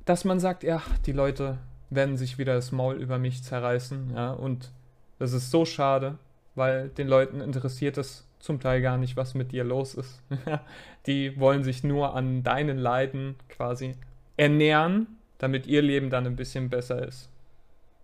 S2: dass man sagt, ja, die Leute werden sich wieder das Maul über mich zerreißen, ja, und das ist so schade, weil den Leuten interessiert es zum Teil gar nicht, was mit dir los ist. <laughs> die wollen sich nur an deinen Leiden quasi ernähren, damit ihr Leben dann ein bisschen besser ist.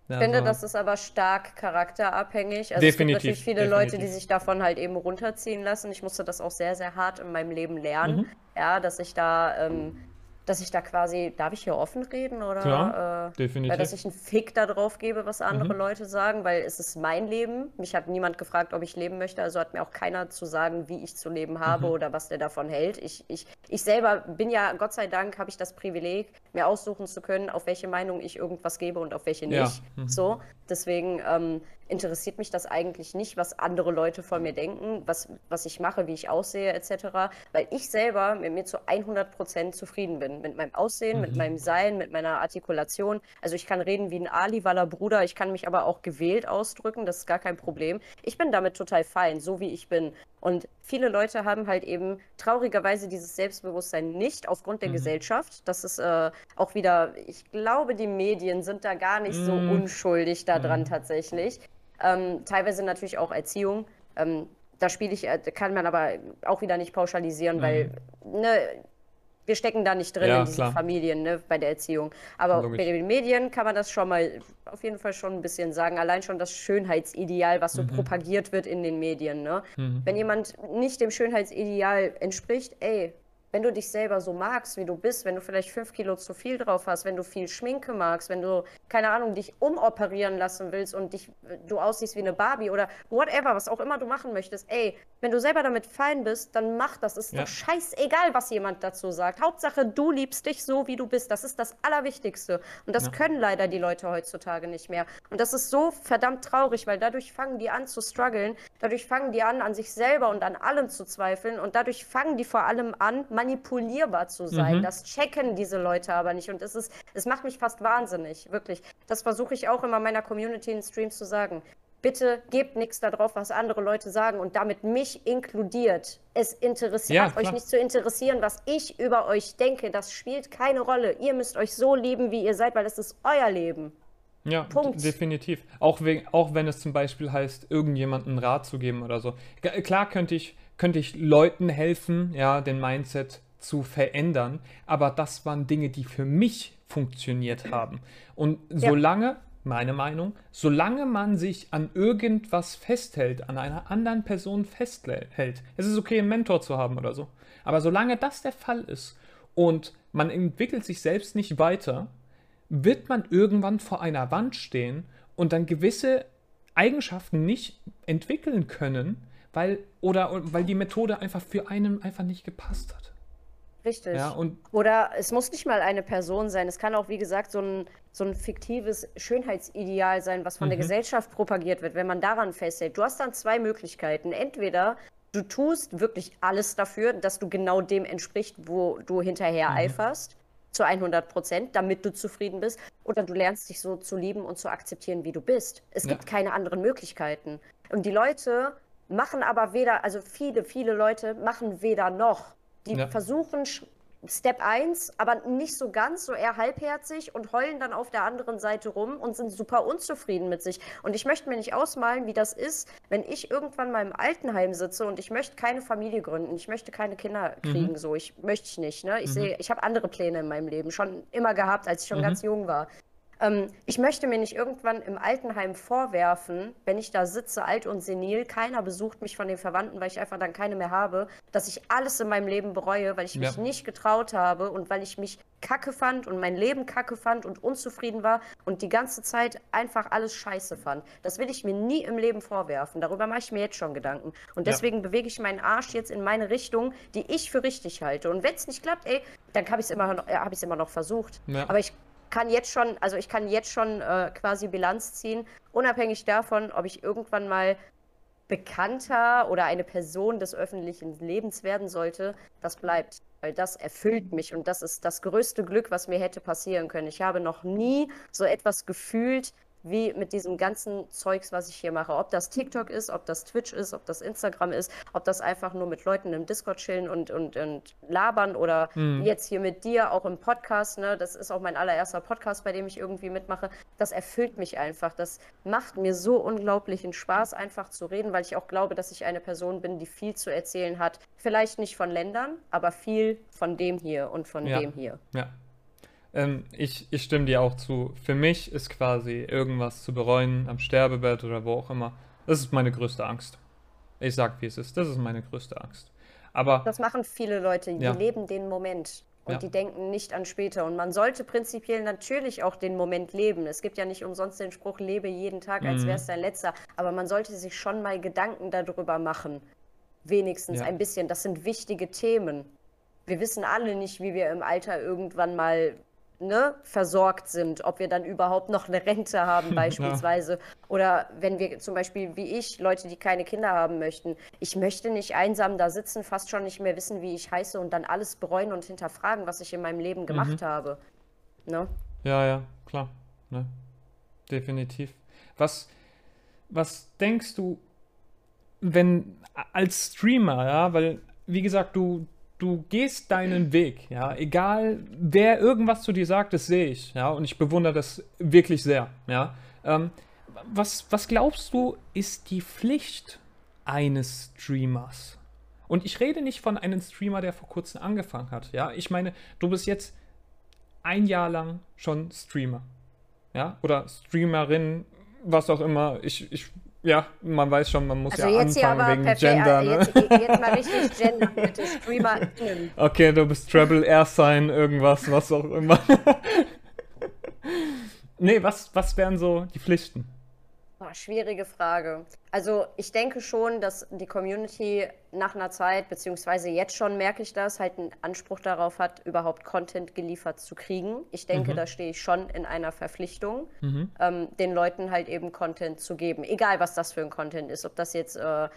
S1: Ich finde, das ist aber stark charakterabhängig. Also definitiv, es gibt natürlich viele definitiv. Leute, die sich davon halt eben runterziehen lassen. Ich musste das auch sehr, sehr hart in meinem Leben lernen. Mhm. Ja, dass ich da ähm, dass ich da quasi, darf ich hier offen reden oder?
S2: Klar,
S1: äh,
S2: definitiv.
S1: Dass ich einen Fick da drauf gebe, was andere mhm. Leute sagen, weil es ist mein Leben. Mich hat niemand gefragt, ob ich leben möchte, also hat mir auch keiner zu sagen, wie ich zu leben habe mhm. oder was der davon hält. Ich, ich, ich selber bin ja, Gott sei Dank, habe ich das Privileg, mir aussuchen zu können, auf welche Meinung ich irgendwas gebe und auf welche nicht. Ja. Mhm. So, deswegen ähm, interessiert mich das eigentlich nicht, was andere Leute von mir denken, was, was ich mache, wie ich aussehe, etc., weil ich selber mit mir zu 100% zufrieden bin. Mit meinem Aussehen, mhm. mit meinem Sein, mit meiner Artikulation. Also ich kann reden wie ein Ali-Waller Bruder, ich kann mich aber auch gewählt ausdrücken, das ist gar kein Problem. Ich bin damit total fein, so wie ich bin. Und viele Leute haben halt eben traurigerweise dieses Selbstbewusstsein nicht aufgrund der mhm. Gesellschaft. Das ist äh, auch wieder, ich glaube, die Medien sind da gar nicht mhm. so unschuldig daran mhm. tatsächlich. Ähm, teilweise natürlich auch Erziehung. Ähm, da spiele ich, äh, kann man aber auch wieder nicht pauschalisieren, weil mhm. ne, wir stecken da nicht drin ja, in diesen klar. Familien, ne, bei der Erziehung. Aber Logisch. bei den Medien kann man das schon mal auf jeden Fall schon ein bisschen sagen. Allein schon das Schönheitsideal, was so mhm. propagiert wird in den Medien. Ne? Mhm. Wenn jemand nicht dem Schönheitsideal entspricht, ey, wenn du dich selber so magst, wie du bist, wenn du vielleicht fünf Kilo zu viel drauf hast, wenn du viel Schminke magst, wenn du, keine Ahnung, dich umoperieren lassen willst und dich, du aussiehst wie eine Barbie oder whatever, was auch immer du machen möchtest, ey, wenn du selber damit fein bist, dann mach das. Ist ja. doch scheißegal, was jemand dazu sagt. Hauptsache, du liebst dich so, wie du bist. Das ist das Allerwichtigste. Und das ja. können leider die Leute heutzutage nicht mehr. Und das ist so verdammt traurig, weil dadurch fangen die an zu strugglen. Dadurch fangen die an, an sich selber und an allem zu zweifeln. Und dadurch fangen die vor allem an, manipulierbar zu sein. Mhm. Das checken diese Leute aber nicht. Und es ist, es macht mich fast wahnsinnig, wirklich. Das versuche ich auch immer meiner Community in Streams zu sagen. Bitte gebt nichts darauf, was andere Leute sagen und damit mich inkludiert. Es interessiert ja, euch nicht zu interessieren, was ich über euch denke. Das spielt keine Rolle. Ihr müsst euch so lieben, wie ihr seid, weil es ist euer Leben.
S2: Ja, Punkt. definitiv. Auch, wegen, auch wenn es zum Beispiel heißt, irgendjemandem einen Rat zu geben oder so. Klar könnte ich, könnte ich Leuten helfen, ja, den Mindset zu verändern, aber das waren Dinge, die für mich funktioniert haben. Und solange, ja. meine Meinung, solange man sich an irgendwas festhält, an einer anderen Person festhält, es ist okay, einen Mentor zu haben oder so, aber solange das der Fall ist und man entwickelt sich selbst nicht weiter, wird man irgendwann vor einer Wand stehen und dann gewisse Eigenschaften nicht entwickeln können, weil oder weil die Methode einfach für einen einfach nicht gepasst hat.
S1: Richtig.
S2: Ja, und
S1: Oder es muss nicht mal eine Person sein. Es kann auch, wie gesagt, so ein, so ein fiktives Schönheitsideal sein, was von mhm. der Gesellschaft propagiert wird, wenn man daran festhält. Du hast dann zwei Möglichkeiten. Entweder du tust wirklich alles dafür, dass du genau dem entspricht, wo du hinterher mhm. eiferst, zu 100 Prozent, damit du zufrieden bist. Oder du lernst dich so zu lieben und zu akzeptieren, wie du bist. Es ja. gibt keine anderen Möglichkeiten. Und die Leute machen aber weder, also viele, viele Leute machen weder noch. Die ja. versuchen Step 1, aber nicht so ganz, so eher halbherzig und heulen dann auf der anderen Seite rum und sind super unzufrieden mit sich. Und ich möchte mir nicht ausmalen, wie das ist, wenn ich irgendwann mal im Altenheim sitze und ich möchte keine Familie gründen, ich möchte keine Kinder mhm. kriegen, mhm. so, ich möchte ich nicht. Ne? Ich mhm. sehe, ich habe andere Pläne in meinem Leben, schon immer gehabt, als ich schon mhm. ganz jung war. Ähm, ich möchte mir nicht irgendwann im Altenheim vorwerfen, wenn ich da sitze, alt und senil, keiner besucht mich von den Verwandten, weil ich einfach dann keine mehr habe, dass ich alles in meinem Leben bereue, weil ich mich ja. nicht getraut habe und weil ich mich kacke fand und mein Leben kacke fand und unzufrieden war und die ganze Zeit einfach alles scheiße fand. Das will ich mir nie im Leben vorwerfen. Darüber mache ich mir jetzt schon Gedanken. Und deswegen ja. bewege ich meinen Arsch jetzt in meine Richtung, die ich für richtig halte. Und wenn es nicht klappt, ey, dann habe ich es immer, noch, äh, hab immer noch versucht. Ja. Aber ich kann jetzt schon, also ich kann jetzt schon äh, quasi Bilanz ziehen, unabhängig davon, ob ich irgendwann mal bekannter oder eine Person des öffentlichen Lebens werden sollte, das bleibt, weil das erfüllt mich und das ist das größte Glück, was mir hätte passieren können. Ich habe noch nie so etwas gefühlt, wie mit diesem ganzen Zeugs, was ich hier mache. Ob das TikTok ist, ob das Twitch ist, ob das Instagram ist, ob das einfach nur mit Leuten im Discord chillen und, und, und labern oder mhm. jetzt hier mit dir auch im Podcast. Ne? Das ist auch mein allererster Podcast, bei dem ich irgendwie mitmache. Das erfüllt mich einfach. Das macht mir so unglaublichen Spaß, einfach zu reden, weil ich auch glaube, dass ich eine Person bin, die viel zu erzählen hat. Vielleicht nicht von Ländern, aber viel von dem hier und von
S2: ja.
S1: dem hier.
S2: Ja, ähm, ich, ich stimme dir auch zu. Für mich ist quasi irgendwas zu bereuen am Sterbebett oder wo auch immer. Das ist meine größte Angst. Ich sag, wie es ist. Das ist meine größte Angst. Aber.
S1: Das machen viele Leute. Die ja. leben den Moment. Und ja. die denken nicht an später. Und man sollte prinzipiell natürlich auch den Moment leben. Es gibt ja nicht umsonst den Spruch, lebe jeden Tag, als mhm. wäre es dein letzter. Aber man sollte sich schon mal Gedanken darüber machen. Wenigstens ja. ein bisschen. Das sind wichtige Themen. Wir wissen alle nicht, wie wir im Alter irgendwann mal ne, versorgt sind, ob wir dann überhaupt noch eine Rente haben <laughs> beispielsweise. Ja. Oder wenn wir zum Beispiel wie ich, Leute, die keine Kinder haben möchten, ich möchte nicht einsam da sitzen, fast schon nicht mehr wissen, wie ich heiße und dann alles bereuen und hinterfragen, was ich in meinem Leben gemacht mhm. habe. Ne?
S2: Ja, ja, klar. Ne? Definitiv. Was, was denkst du, wenn als Streamer, ja, weil, wie gesagt, du, du gehst deinen Weg, ja, egal wer irgendwas zu dir sagt, das sehe ich, ja, und ich bewundere das wirklich sehr, ja. Ähm, was, was glaubst du, ist die Pflicht eines Streamers? Und ich rede nicht von einem Streamer, der vor kurzem angefangen hat, ja. Ich meine, du bist jetzt ein Jahr lang schon Streamer, ja, oder Streamerin, was auch immer. Ich, ich ja, man weiß schon, man muss also ja jetzt anfangen wegen perfekt, Gender. Ne? Jetzt, jetzt, mal richtig Gender, bitte. StreamerInnen. <laughs> Okay, du bist Treble Air Sign, irgendwas, was auch immer. <laughs> nee, was, was wären so die Pflichten?
S1: Oh, schwierige Frage. Also ich denke schon, dass die Community nach einer Zeit, beziehungsweise jetzt schon merke ich das, halt einen Anspruch darauf hat, überhaupt Content geliefert zu kriegen. Ich denke, mhm. da stehe ich schon in einer Verpflichtung, mhm. ähm, den Leuten halt eben Content zu geben. Egal, was das für ein Content ist. Ob das jetzt, äh,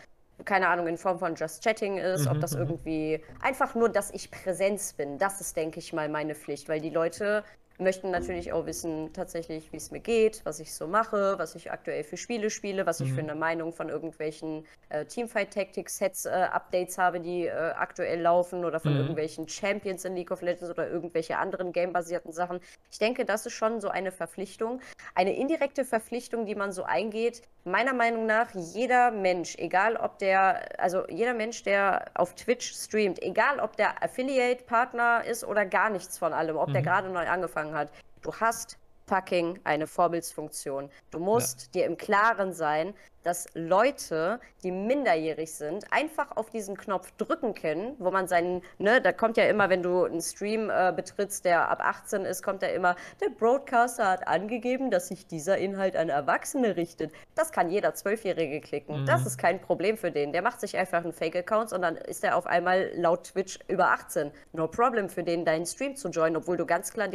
S1: keine Ahnung, in Form von Just Chatting ist, mhm. ob das mhm. irgendwie einfach nur, dass ich Präsenz bin. Das ist, denke ich mal, meine Pflicht, weil die Leute möchten natürlich auch wissen, tatsächlich, wie es mir geht, was ich so mache, was ich aktuell für Spiele spiele, was mhm. ich für mhm. eine Meinung von irgendwelchen äh, Teamfight Tactics Sets äh, Updates habe, die äh, aktuell laufen oder von mhm. irgendwelchen Champions in League of Legends oder irgendwelche anderen gamebasierten Sachen. Ich denke, das ist schon so eine Verpflichtung, eine indirekte Verpflichtung, die man so eingeht. Meiner Meinung nach jeder Mensch, egal ob der, also jeder Mensch, der auf Twitch streamt, egal ob der Affiliate Partner ist oder gar nichts von allem, ob mhm. der gerade neu angefangen angefangen hat. Du hast fucking eine Vorbildsfunktion. Du musst ja. dir im Klaren sein, dass Leute, die minderjährig sind, einfach auf diesen Knopf drücken können, wo man seinen, ne, da kommt ja immer, wenn du einen Stream äh, betrittst, der ab 18 ist, kommt ja immer, der Broadcaster hat angegeben, dass sich dieser Inhalt an Erwachsene richtet. Das kann jeder Zwölfjährige klicken. Mhm. Das ist kein Problem für den. Der macht sich einfach einen Fake-Account und dann ist er auf einmal laut Twitch über 18. No problem für den, deinen Stream zu joinen, obwohl du ganz klar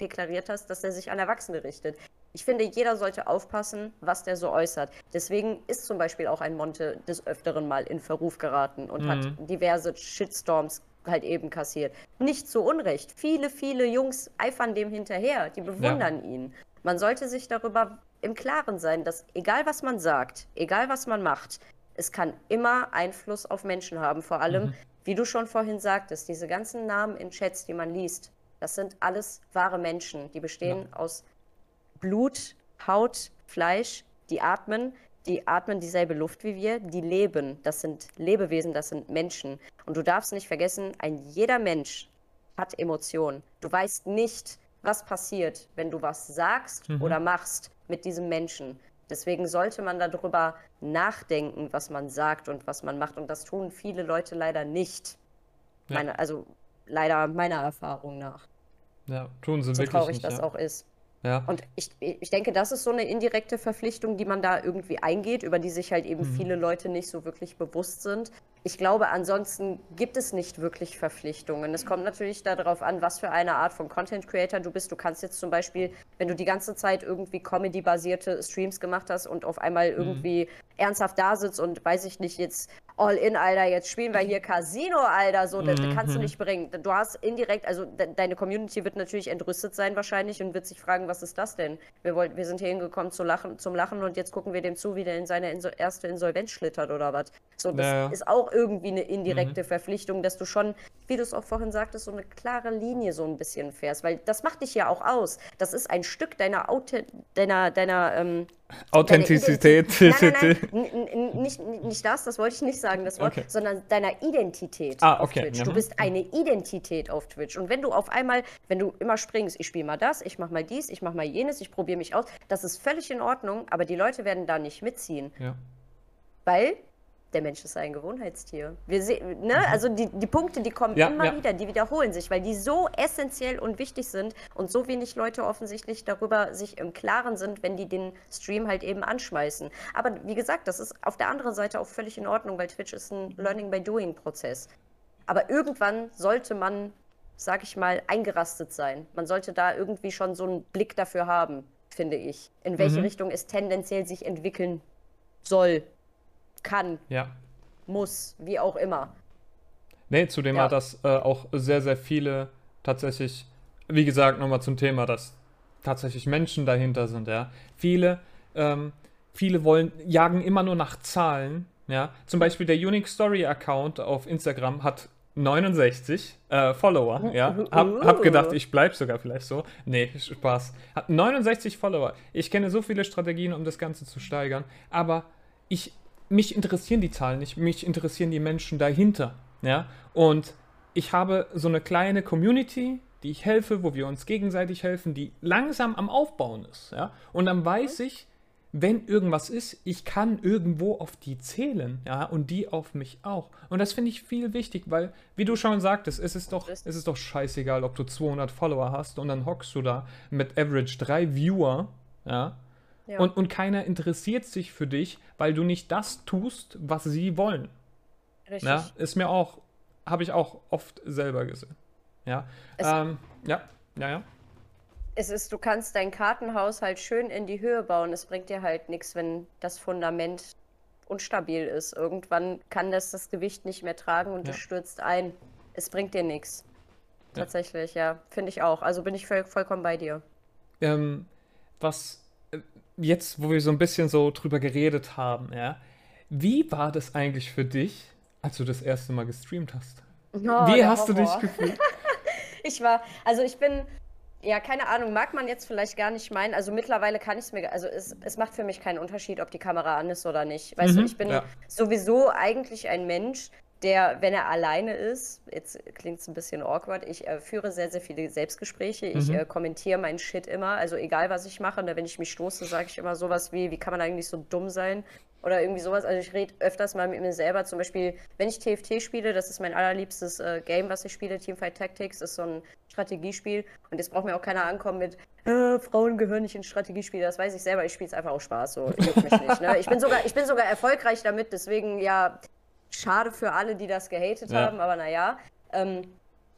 S1: deklariert hast, dass er sich an Erwachsene richtet. Ich finde, jeder sollte aufpassen, was der so äußert. Deswegen ist zum Beispiel auch ein Monte des Öfteren mal in Verruf geraten und mhm. hat diverse Shitstorms halt eben kassiert. Nicht zu Unrecht. Viele, viele Jungs eifern dem hinterher. Die bewundern ja. ihn. Man sollte sich darüber im Klaren sein, dass egal was man sagt, egal was man macht, es kann immer Einfluss auf Menschen haben. Vor allem, mhm. wie du schon vorhin sagtest, diese ganzen Namen in Chats, die man liest, das sind alles wahre Menschen. Die bestehen ja. aus Blut, Haut, Fleisch, die atmen, die atmen dieselbe Luft wie wir, die leben. Das sind Lebewesen, das sind Menschen. Und du darfst nicht vergessen, ein jeder Mensch hat Emotionen. Du weißt nicht, was passiert, wenn du was sagst mhm. oder machst mit diesem Menschen. Deswegen sollte man darüber nachdenken, was man sagt und was man macht. Und das tun viele Leute leider nicht. Ja. Meine, also leider meiner Erfahrung nach.
S2: Ja, tun sie
S1: so
S2: wirklich
S1: traurig
S2: nicht,
S1: das
S2: ja.
S1: auch ist.
S2: Ja.
S1: Und ich, ich denke, das ist so eine indirekte Verpflichtung, die man da irgendwie eingeht, über die sich halt eben mhm. viele Leute nicht so wirklich bewusst sind. Ich glaube, ansonsten gibt es nicht wirklich Verpflichtungen. Es kommt natürlich darauf an, was für eine Art von Content Creator du bist. Du kannst jetzt zum Beispiel, wenn du die ganze Zeit irgendwie Comedy-basierte Streams gemacht hast und auf einmal mhm. irgendwie ernsthaft da sitzt und weiß ich nicht, jetzt all in, Alter, jetzt spielen wir hier Casino, Alter, so, das, das kannst du mhm. nicht bringen. Du hast indirekt, also de deine Community wird natürlich entrüstet sein wahrscheinlich und wird sich fragen, was ist das denn? Wir, wollten, wir sind hier hingekommen zu lachen, zum Lachen und jetzt gucken wir dem zu, wie der in seine Inso erste Insolvenz schlittert oder was. So, das ja. ist auch irgendwie eine indirekte mhm. Verpflichtung, dass du schon, wie du es auch vorhin sagtest, so eine klare Linie so ein bisschen fährst, weil das macht dich ja auch aus. Das ist ein Stück deiner, Auto deiner, deiner ähm,
S2: Authentizität.
S1: Nein, nein, nein, <laughs> nicht, nicht das, das wollte ich nicht sagen, das Wort, okay. sondern deiner Identität
S2: ah, okay.
S1: auf Twitch. Du bist eine Identität auf Twitch. Und wenn du auf einmal, wenn du immer springst, ich spiele mal das, ich mach mal dies, ich mach mal jenes, ich probiere mich aus, das ist völlig in Ordnung, aber die Leute werden da nicht mitziehen.
S2: Ja.
S1: Weil der Mensch ist ein Gewohnheitstier. Wir sehen, ne? Mhm. Also die, die Punkte, die kommen ja, immer ja. wieder, die wiederholen sich, weil die so essentiell und wichtig sind und so wenig Leute offensichtlich darüber sich im Klaren sind, wenn die den Stream halt eben anschmeißen. Aber wie gesagt, das ist auf der anderen Seite auch völlig in Ordnung, weil Twitch ist ein Learning by Doing Prozess. Aber irgendwann sollte man, sag ich mal, eingerastet sein. Man sollte da irgendwie schon so einen Blick dafür haben, finde ich, in welche mhm. Richtung es tendenziell sich entwickeln soll kann,
S2: ja.
S1: muss, wie auch immer.
S2: Nee, zudem ja. hat das äh, auch sehr, sehr viele tatsächlich, wie gesagt, nochmal zum Thema, dass tatsächlich Menschen dahinter sind, ja. Viele, ähm, viele wollen, jagen immer nur nach Zahlen, ja. Zum Beispiel der Unique Story Account auf Instagram hat 69 äh, Follower, ja. Hab, hab gedacht, ich bleib sogar vielleicht so. Nee, Spaß. Hat 69 Follower. Ich kenne so viele Strategien, um das Ganze zu steigern, aber ich mich interessieren die Zahlen nicht, mich interessieren die Menschen dahinter. Ja? Und ich habe so eine kleine Community, die ich helfe, wo wir uns gegenseitig helfen, die langsam am Aufbauen ist. Ja? Und dann weiß ich, wenn irgendwas ist, ich kann irgendwo auf die zählen, ja, und die auf mich auch. Und das finde ich viel wichtig, weil, wie du schon sagtest, es ist doch, es ist doch scheißegal, ob du 200 Follower hast und dann hockst du da mit Average drei Viewer, ja, ja. Und, und keiner interessiert sich für dich, weil du nicht das tust, was sie wollen. Richtig. Ja, ist mir auch, habe ich auch oft selber gesehen. Ja, ähm, ja, ja, ja.
S1: Es ist, du kannst dein Kartenhaus halt schön in die Höhe bauen. Es bringt dir halt nichts, wenn das Fundament unstabil ist. Irgendwann kann das das Gewicht nicht mehr tragen und ja. du stürzt ein. Es bringt dir nichts. Tatsächlich, ja. ja. Finde ich auch. Also bin ich voll, vollkommen bei dir.
S2: Ähm, was jetzt, wo wir so ein bisschen so drüber geredet haben, ja, wie war das eigentlich für dich, als du das erste Mal gestreamt hast? Oh, wie hast Horror. du dich gefühlt? <laughs>
S1: ich war, also ich bin, ja, keine Ahnung, mag man jetzt vielleicht gar nicht meinen. Also mittlerweile kann ich es mir, also es, es macht für mich keinen Unterschied, ob die Kamera an ist oder nicht. Weißt mhm, du, ich bin ja. sowieso eigentlich ein Mensch, der, wenn er alleine ist, jetzt klingt es ein bisschen awkward, ich äh, führe sehr, sehr viele Selbstgespräche. Ich mhm. äh, kommentiere meinen Shit immer. Also egal, was ich mache, ne, wenn ich mich stoße, sage ich immer sowas wie, wie kann man eigentlich so dumm sein? Oder irgendwie sowas. Also ich rede öfters mal mit mir selber. Zum Beispiel, wenn ich TFT spiele, das ist mein allerliebstes äh, Game, was ich spiele, Teamfight Tactics, ist so ein Strategiespiel. Und jetzt braucht mir auch keiner ankommen mit, äh, Frauen gehören nicht in Strategiespiele. Das weiß ich selber. Ich spiele es einfach auch Spaß. So, juckt mich nicht. Ne? Ich, bin sogar, ich bin sogar erfolgreich damit. Deswegen, ja, Schade für alle, die das gehatet ja. haben, aber naja. Ähm,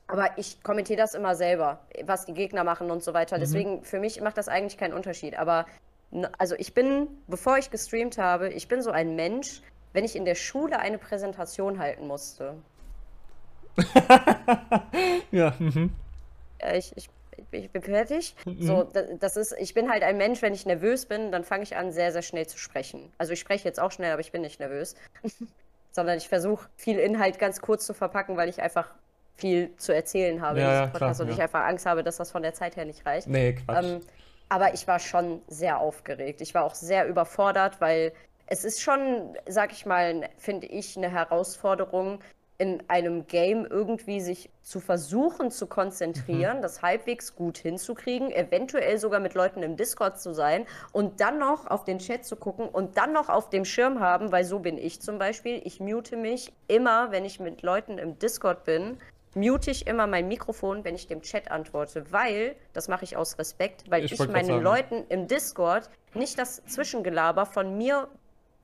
S1: aber ich kommentiere das immer selber, was die Gegner machen und so weiter. Mhm. Deswegen, für mich macht das eigentlich keinen Unterschied. Aber also ich bin, bevor ich gestreamt habe, ich bin so ein Mensch, wenn ich in der Schule eine Präsentation halten musste. <laughs>
S2: ja. Mhm.
S1: Ich, ich, ich bin fertig. Mhm. So, das ist, ich bin halt ein Mensch, wenn ich nervös bin, dann fange ich an, sehr, sehr schnell zu sprechen. Also ich spreche jetzt auch schnell, aber ich bin nicht nervös. <laughs> sondern ich versuche viel Inhalt ganz kurz zu verpacken, weil ich einfach viel zu erzählen habe
S2: ja, in diesem Podcast
S1: klar, und ich einfach Angst habe, dass das von der Zeit her nicht reicht.
S2: Nee, Quatsch. Ähm,
S1: aber ich war schon sehr aufgeregt. Ich war auch sehr überfordert, weil es ist schon, sag ich mal, finde ich, eine Herausforderung, in einem Game irgendwie sich zu versuchen zu konzentrieren, mhm. das halbwegs gut hinzukriegen, eventuell sogar mit Leuten im Discord zu sein und dann noch auf den Chat zu gucken und dann noch auf dem Schirm haben, weil so bin ich zum Beispiel. Ich mute mich immer, wenn ich mit Leuten im Discord bin, mute ich immer mein Mikrofon, wenn ich dem Chat antworte, weil, das mache ich aus Respekt, weil ich, ich meinen Leuten im Discord nicht das Zwischengelaber von mir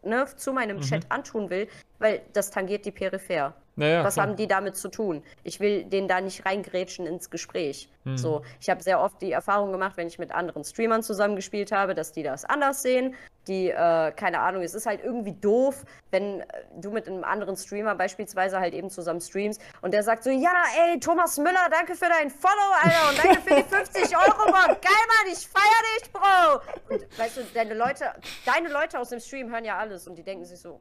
S1: ne, zu meinem mhm. Chat antun will, weil das tangiert die Peripher. Naja, Was klar. haben die damit zu tun? Ich will denen da nicht reingrätschen ins Gespräch. Hm. So, ich habe sehr oft die Erfahrung gemacht, wenn ich mit anderen Streamern zusammengespielt habe, dass die das anders sehen. Die, äh, keine Ahnung, es ist halt irgendwie doof, wenn äh, du mit einem anderen Streamer beispielsweise halt eben zusammen streamst und der sagt so, ja, ey, Thomas Müller, danke für dein Follow, Alter, und danke für die <laughs> 50 Euro, Bock. Geil, Mann, ich feier dich, Bro. Und weißt du, deine Leute, deine Leute aus dem Stream hören ja alles und die denken sich so,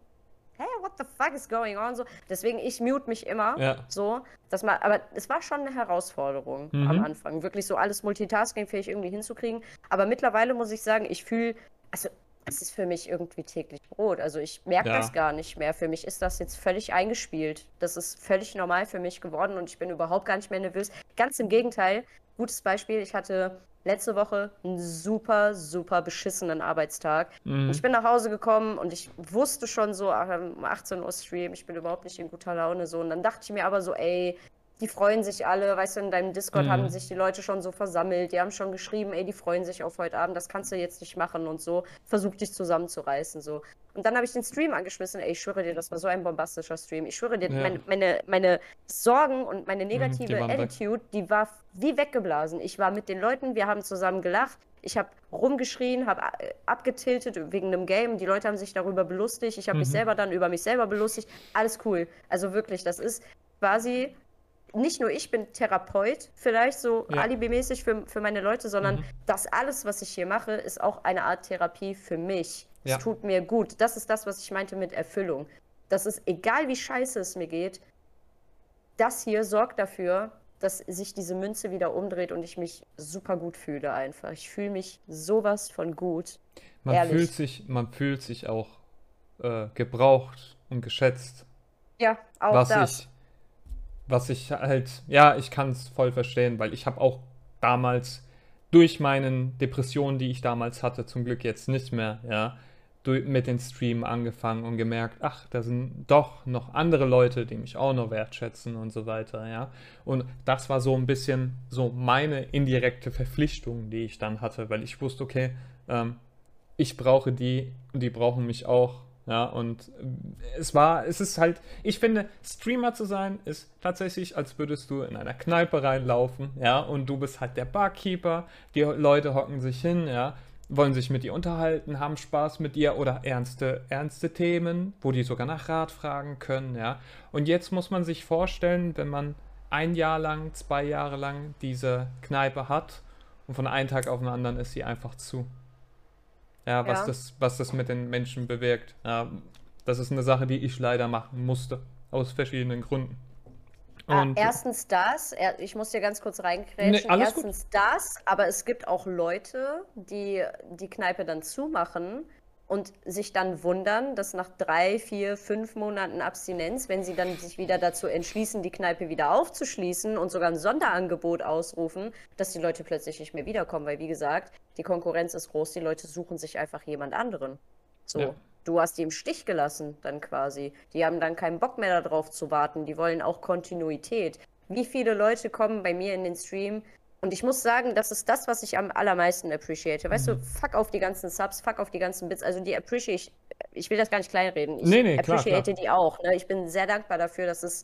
S1: hey, what the fuck is going on? So, deswegen, ich mute mich immer. Ja. So, dass man, aber es war schon eine Herausforderung mhm. am Anfang, wirklich so alles multitaskingfähig irgendwie hinzukriegen. Aber mittlerweile muss ich sagen, ich fühle, also es ist für mich irgendwie täglich Brot. Also ich merke ja. das gar nicht mehr. Für mich ist das jetzt völlig eingespielt. Das ist völlig normal für mich geworden und ich bin überhaupt gar nicht mehr nervös. Ganz im Gegenteil. Gutes Beispiel, ich hatte letzte Woche einen super, super beschissenen Arbeitstag. Mhm. Ich bin nach Hause gekommen und ich wusste schon so, um 18 Uhr Stream, ich bin überhaupt nicht in guter Laune so. Und dann dachte ich mir aber so, ey, die freuen sich alle, weißt du, in deinem Discord mhm. haben sich die Leute schon so versammelt, die haben schon geschrieben, ey, die freuen sich auf heute Abend, das kannst du jetzt nicht machen und so, versuch dich zusammenzureißen, so. Und dann habe ich den Stream angeschmissen, ey, ich schwöre dir, das war so ein bombastischer Stream. Ich schwöre dir, ja. meine, meine, meine, Sorgen und meine mhm, negative die Attitude, weg. die war wie weggeblasen. Ich war mit den Leuten, wir haben zusammen gelacht, ich habe rumgeschrien, habe äh, abgetiltet wegen einem Game. Die Leute haben sich darüber belustigt. Ich habe mhm. mich selber dann über mich selber belustigt. Alles cool. Also wirklich, das ist quasi nicht nur ich bin Therapeut, vielleicht so ja. alibimäßig für, für meine Leute, sondern mhm. das alles, was ich hier mache, ist auch eine Art Therapie für mich. Ja. Es tut mir gut. Das ist das, was ich meinte mit Erfüllung. Das ist egal, wie scheiße es mir geht, das hier sorgt dafür, dass sich diese Münze wieder umdreht und ich mich super gut fühle einfach. Ich fühle mich sowas von gut.
S2: Man Ehrlich. fühlt sich, man fühlt sich auch äh, gebraucht und geschätzt.
S1: Ja, auch
S2: was
S1: das.
S2: Ich, was ich halt, ja, ich kann es voll verstehen, weil ich habe auch damals durch meinen Depressionen, die ich damals hatte, zum Glück jetzt nicht mehr, ja, mit den Stream angefangen und gemerkt, ach, da sind doch noch andere Leute, die mich auch noch wertschätzen und so weiter, ja. Und das war so ein bisschen so meine indirekte Verpflichtung, die ich dann hatte, weil ich wusste, okay, ähm, ich brauche die und die brauchen mich auch ja, und äh, es war, es ist halt, ich finde, Streamer zu sein ist tatsächlich, als würdest du in einer Kneipe reinlaufen, ja, und du bist halt der Barkeeper, die Leute hocken sich hin, ja, wollen sich mit dir unterhalten, haben Spaß mit dir oder ernste, ernste Themen, wo die sogar nach Rat fragen können, ja. Und jetzt muss man sich vorstellen, wenn man ein Jahr lang, zwei Jahre lang diese Kneipe hat und von einem Tag auf den anderen ist sie einfach zu. Ja, was, ja. Das, was das mit den Menschen bewirkt. Ja, das ist eine Sache, die ich leider machen musste. Aus verschiedenen Gründen.
S1: Ah, erstens das, ich muss dir ganz kurz reinkrätschen. Nee, erstens gut. das, aber es gibt auch Leute, die die Kneipe dann zumachen und sich dann wundern, dass nach drei, vier, fünf Monaten Abstinenz, wenn sie dann sich wieder dazu entschließen, die Kneipe wieder aufzuschließen und sogar ein Sonderangebot ausrufen, dass die Leute plötzlich nicht mehr wiederkommen, weil wie gesagt, die Konkurrenz ist groß, die Leute suchen sich einfach jemand anderen. So, ja. du hast die im Stich gelassen dann quasi. Die haben dann keinen Bock mehr darauf zu warten, die wollen auch Kontinuität. Wie viele Leute kommen bei mir in den Stream und ich muss sagen, das ist das, was ich am allermeisten appreciate. Weißt mhm. du, fuck auf die ganzen Subs, fuck auf die ganzen Bits. Also die appreciate ich, ich will das gar nicht kleinreden. Ich
S2: nee, nee,
S1: appreciate
S2: klar,
S1: klar. die auch. Ne? Ich bin sehr dankbar dafür, dass es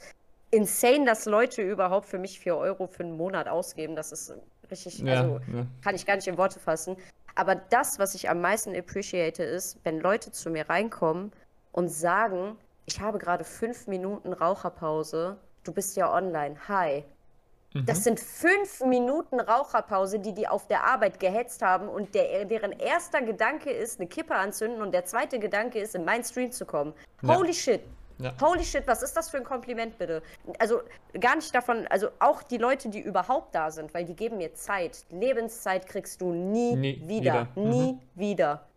S1: insane, dass Leute überhaupt für mich 4 Euro für einen Monat ausgeben. Das ist richtig, ja, also ja. kann ich gar nicht in Worte fassen. Aber das, was ich am meisten appreciate, ist, wenn Leute zu mir reinkommen und sagen, ich habe gerade fünf Minuten Raucherpause, du bist ja online, hi. Das mhm. sind fünf Minuten Raucherpause, die die auf der Arbeit gehetzt haben und der, deren erster Gedanke ist, eine Kippe anzünden und der zweite Gedanke ist, in meinen Stream zu kommen. Ja. Holy shit. Ja. Holy shit, was ist das für ein Kompliment bitte? Also gar nicht davon, also auch die Leute, die überhaupt da sind, weil die geben mir Zeit. Lebenszeit kriegst du nie, nie wieder. wieder. Nie mhm. wieder.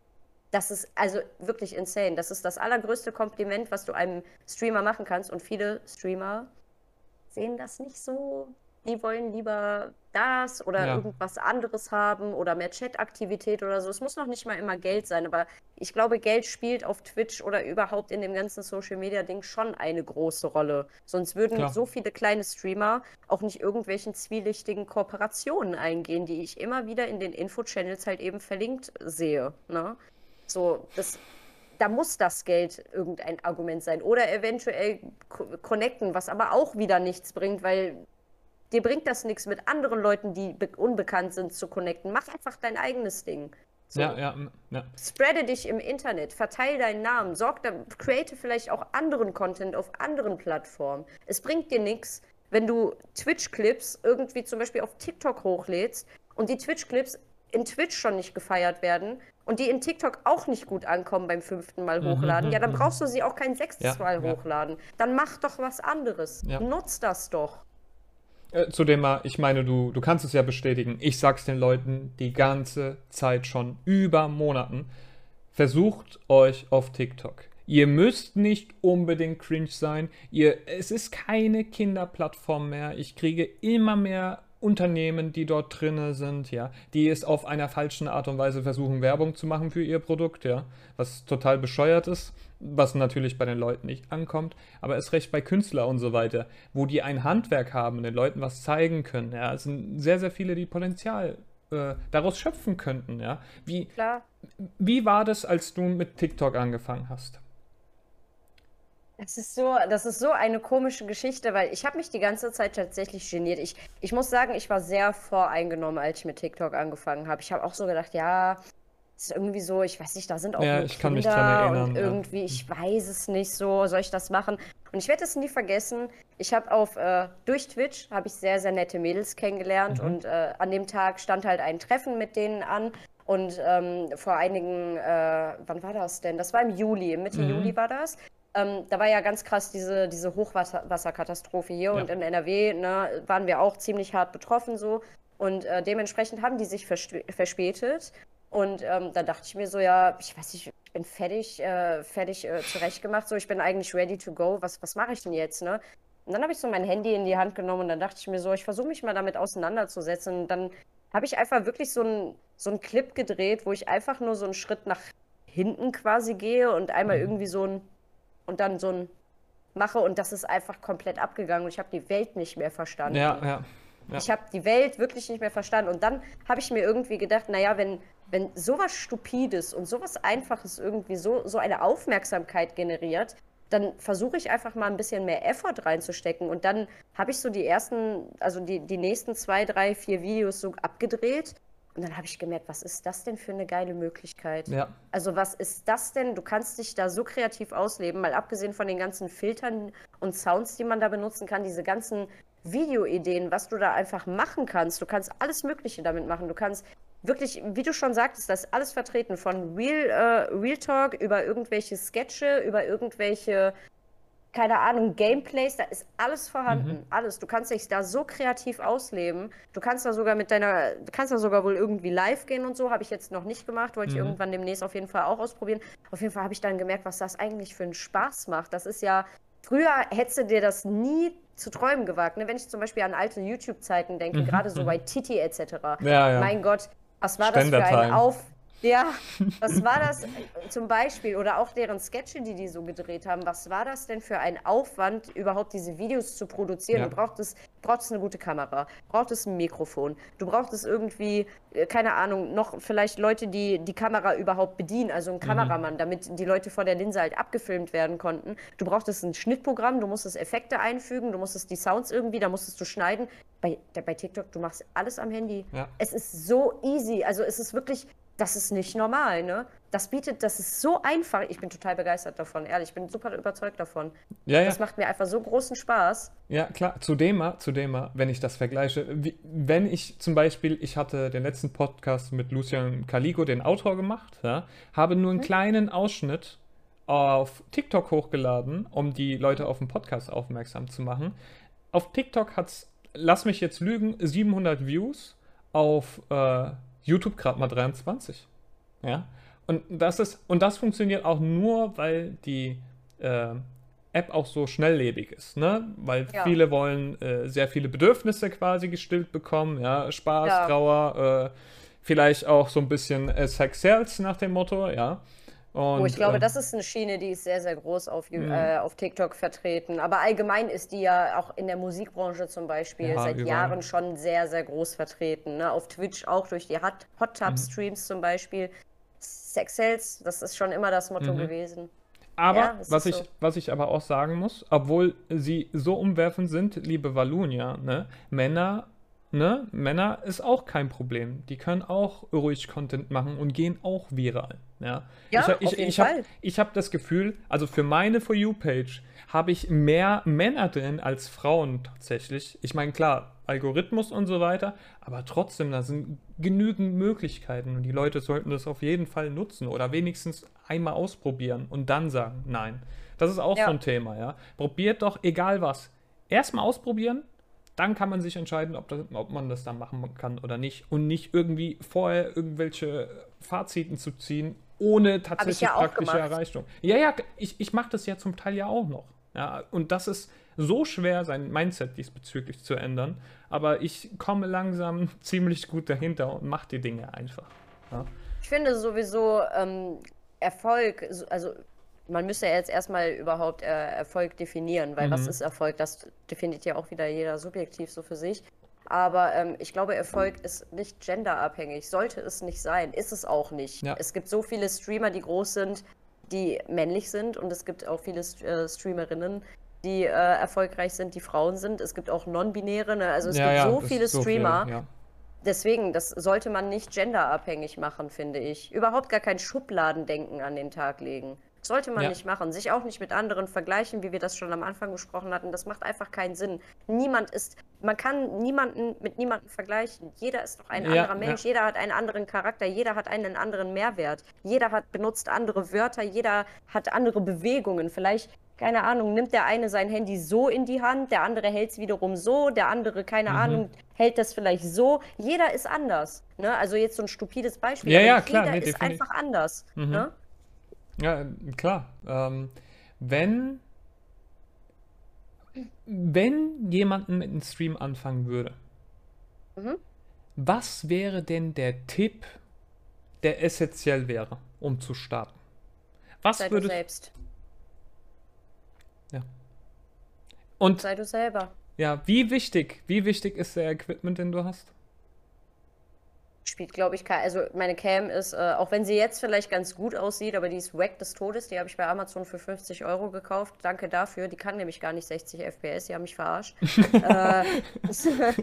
S1: Das ist also wirklich insane. Das ist das allergrößte Kompliment, was du einem Streamer machen kannst. Und viele Streamer sehen das nicht so die wollen lieber das oder ja. irgendwas anderes haben oder mehr Chat-Aktivität oder so. Es muss noch nicht mal immer Geld sein, aber ich glaube, Geld spielt auf Twitch oder überhaupt in dem ganzen Social-Media-Ding schon eine große Rolle. Sonst würden Klar. so viele kleine Streamer auch nicht irgendwelchen zwielichtigen Kooperationen eingehen, die ich immer wieder in den Info-Channels halt eben verlinkt sehe. Ne? So, das da muss das Geld irgendein Argument sein. Oder eventuell connecten, was aber auch wieder nichts bringt, weil Dir bringt das nichts, mit anderen Leuten, die unbekannt sind, zu connecten. Mach einfach dein eigenes Ding.
S2: So. Ja, ja, ja.
S1: Spreade dich im Internet, verteile deinen Namen, sorg da, create vielleicht auch anderen Content auf anderen Plattformen. Es bringt dir nichts, wenn du Twitch-Clips irgendwie zum Beispiel auf TikTok hochlädst und die Twitch-Clips in Twitch schon nicht gefeiert werden und die in TikTok auch nicht gut ankommen beim fünften Mal mhm, hochladen, mhm, ja, dann mhm. brauchst du sie auch kein sechstes ja, Mal hochladen. Dann mach doch was anderes. Ja. Nutz das doch.
S2: Äh, zudem mal, ich meine, du, du kannst es ja bestätigen. Ich sag's den Leuten die ganze Zeit schon über Monaten. Versucht euch auf TikTok. Ihr müsst nicht unbedingt cringe sein. Ihr, es ist keine Kinderplattform mehr. Ich kriege immer mehr Unternehmen, die dort drin sind, ja, die es auf einer falschen Art und Weise versuchen, Werbung zu machen für ihr Produkt, ja, was total bescheuert ist, was natürlich bei den Leuten nicht ankommt, aber es recht bei Künstlern und so weiter, wo die ein Handwerk haben und den Leuten was zeigen können, ja, es sind sehr, sehr viele, die Potenzial äh, daraus schöpfen könnten, ja. Wie, Klar. wie war das, als du mit TikTok angefangen hast?
S1: Das ist so, das ist so eine komische Geschichte, weil ich habe mich die ganze Zeit tatsächlich geniert. Ich, ich muss sagen, ich war sehr voreingenommen, als ich mit TikTok angefangen habe. Ich habe auch so gedacht, ja, ist irgendwie so, ich weiß nicht, da sind auch
S2: ja, ich Kinder kann mich dran erinnern,
S1: und irgendwie, ja. ich weiß es nicht so, soll ich das machen? Und ich werde es nie vergessen. Ich habe auf äh, durch Twitch habe ich sehr sehr nette Mädels kennengelernt mhm. und äh, an dem Tag stand halt ein Treffen mit denen an und ähm, vor einigen, äh, wann war das denn? Das war im Juli, Mitte mhm. Juli war das. Ähm, da war ja ganz krass diese, diese Hochwasserkatastrophe hier ja. und in NRW ne, waren wir auch ziemlich hart betroffen so. Und äh, dementsprechend haben die sich verspätet. Und ähm, da dachte ich mir so, ja, ich weiß nicht, ich bin fertig, äh, fertig äh, zurechtgemacht, so ich bin eigentlich ready to go. Was, was mache ich denn jetzt, ne? Und dann habe ich so mein Handy in die Hand genommen und dann dachte ich mir so, ich versuche mich mal damit auseinanderzusetzen. Und dann habe ich einfach wirklich so einen so einen Clip gedreht, wo ich einfach nur so einen Schritt nach hinten quasi gehe und einmal mhm. irgendwie so ein und dann so ein mache und das ist einfach komplett abgegangen und ich habe die Welt nicht mehr verstanden.
S2: Ja, ja. ja.
S1: Ich habe die Welt wirklich nicht mehr verstanden und dann habe ich mir irgendwie gedacht, naja, wenn, wenn sowas Stupides und sowas Einfaches irgendwie so, so eine Aufmerksamkeit generiert, dann versuche ich einfach mal ein bisschen mehr Effort reinzustecken und dann habe ich so die ersten, also die, die nächsten zwei, drei, vier Videos so abgedreht und dann habe ich gemerkt, was ist das denn für eine geile Möglichkeit?
S2: Ja.
S1: Also was ist das denn? Du kannst dich da so kreativ ausleben, mal abgesehen von den ganzen Filtern und Sounds, die man da benutzen kann, diese ganzen Videoideen, was du da einfach machen kannst. Du kannst alles Mögliche damit machen. Du kannst wirklich, wie du schon sagtest, das alles vertreten, von Real, äh, Real Talk über irgendwelche Sketche, über irgendwelche keine Ahnung, Gameplays, da ist alles vorhanden. Mhm. Alles. Du kannst dich da so kreativ ausleben. Du kannst da sogar mit deiner, du kannst da sogar wohl irgendwie live gehen und so. Habe ich jetzt noch nicht gemacht, wollte mhm. ich irgendwann demnächst auf jeden Fall auch ausprobieren. Auf jeden Fall habe ich dann gemerkt, was das eigentlich für einen Spaß macht. Das ist ja, früher hättest du dir das nie zu träumen gewagt. Ne? Wenn ich zum Beispiel an alte YouTube-Zeiten denke, mhm. gerade so mhm. bei Titi etc.
S2: Ja, ja.
S1: Mein Gott, was war das für ein Auf ja, was war das zum Beispiel? Oder auch deren Sketche, die die so gedreht haben. Was war das denn für ein Aufwand, überhaupt diese Videos zu produzieren? Ja. Du brauchtest, brauchtest eine gute Kamera, brauchtest ein Mikrofon, du brauchtest irgendwie, äh, keine Ahnung, noch vielleicht Leute, die die Kamera überhaupt bedienen, also ein mhm. Kameramann, mhm. damit die Leute vor der Linse halt abgefilmt werden konnten. Du brauchtest ein Schnittprogramm, du musstest Effekte einfügen, du musstest die Sounds irgendwie, da musstest du schneiden. Bei, bei TikTok, du machst alles am Handy. Ja. Es ist so easy. Also es ist wirklich das ist nicht normal, ne? Das bietet, das ist so einfach. Ich bin total begeistert davon, ehrlich. Ich bin super überzeugt davon.
S2: Ja, ja.
S1: Das macht mir einfach so großen Spaß.
S2: Ja, klar. Zudem, zudem, wenn ich das vergleiche, wie, wenn ich zum Beispiel, ich hatte den letzten Podcast mit Lucian Caligo, den Autor, gemacht, ja, habe nur einen hm. kleinen Ausschnitt auf TikTok hochgeladen, um die Leute auf den Podcast aufmerksam zu machen. Auf TikTok hat es, lass mich jetzt lügen, 700 Views. Auf äh, YouTube gerade mal 23. Ja. Und das ist, und das funktioniert auch nur, weil die äh, App auch so schnelllebig ist, ne? Weil ja. viele wollen äh, sehr viele Bedürfnisse quasi gestillt bekommen, ja, Spaß, ja. Trauer, äh, vielleicht auch so ein bisschen äh, Sex Sales nach dem Motto, ja.
S1: Und, oh, ich glaube, äh, das ist eine Schiene, die ist sehr, sehr groß auf, mhm. äh, auf TikTok vertreten. Aber allgemein ist die ja auch in der Musikbranche zum Beispiel ja, seit überall. Jahren schon sehr, sehr groß vertreten. Ne? Auf Twitch auch durch die Hot, Hot Tub Streams mhm. zum Beispiel. Sex Sales, das ist schon immer das Motto mhm. gewesen.
S2: Aber ja, was, ich, so. was ich aber auch sagen muss, obwohl sie so umwerfend sind, liebe Valunia, ne, Männer ne, Männer ist auch kein Problem. Die können auch ruhig Content machen und gehen auch viral. Ja,
S1: ja
S2: ich, ich, ich, habe hab das Gefühl, also für meine For You-Page habe ich mehr Männer drin als Frauen tatsächlich. Ich meine, klar, Algorithmus und so weiter, aber trotzdem, da sind genügend Möglichkeiten und die Leute sollten das auf jeden Fall nutzen oder wenigstens einmal ausprobieren und dann sagen, nein. Das ist auch ja. so ein Thema, ja. Probiert doch egal was. Erstmal ausprobieren, dann kann man sich entscheiden, ob, das, ob man das dann machen kann oder nicht. Und nicht irgendwie vorher irgendwelche Faziten zu ziehen, ohne tatsächlich ja praktische Erreichung. Ja, ja, ich, ich mache das ja zum Teil ja auch noch. Ja, und das ist so schwer, sein Mindset diesbezüglich zu ändern. Aber ich komme langsam <laughs> ziemlich gut dahinter und mache die Dinge einfach. Ja.
S1: Ich finde sowieso ähm, Erfolg, also man müsste ja jetzt erstmal überhaupt äh, Erfolg definieren, weil mhm. was ist Erfolg? Das definiert ja auch wieder jeder subjektiv so für sich. Aber ähm, ich glaube, Erfolg ist nicht genderabhängig. Sollte es nicht sein. Ist es auch nicht. Ja. Es gibt so viele Streamer, die groß sind, die männlich sind. Und es gibt auch viele äh, Streamerinnen, die äh, erfolgreich sind, die Frauen sind. Es gibt auch non-binäre. Ne? Also es ja, gibt ja, so viele Streamer. So viel, Deswegen, das sollte man nicht genderabhängig machen, finde ich. Überhaupt gar kein Schubladendenken an den Tag legen. Sollte man ja. nicht machen. Sich auch nicht mit anderen vergleichen, wie wir das schon am Anfang besprochen hatten. Das macht einfach keinen Sinn. Niemand ist, man kann niemanden mit niemandem vergleichen. Jeder ist doch ein ja, anderer Mensch. Ja. Jeder hat einen anderen Charakter. Jeder hat einen anderen Mehrwert. Jeder hat benutzt andere Wörter. Jeder hat andere Bewegungen. Vielleicht keine Ahnung, nimmt der eine sein Handy so in die Hand, der andere hält es wiederum so, der andere, keine mhm. Ahnung, hält das vielleicht so. Jeder ist anders. Ne? Also jetzt so ein stupides Beispiel.
S2: Ja, ja, klar.
S1: Jeder nee, ist einfach anders. Mhm. Ne?
S2: Ja, klar. Ähm, wenn, wenn jemand mit einem Stream anfangen würde, mhm. was wäre denn der Tipp, der essentiell wäre, um zu starten?
S1: Was Sei würde. selbst.
S2: Ja. Und.
S1: Sei du selber.
S2: Ja, wie wichtig, wie wichtig ist der Equipment, den du hast?
S1: Spielt, glaube ich, kein. Also meine Cam ist, äh, auch wenn sie jetzt vielleicht ganz gut aussieht, aber die ist wack des Todes. Die habe ich bei Amazon für 50 Euro gekauft. Danke dafür. Die kann nämlich gar nicht 60 FPS. Die haben mich verarscht. <laughs> äh, <laughs>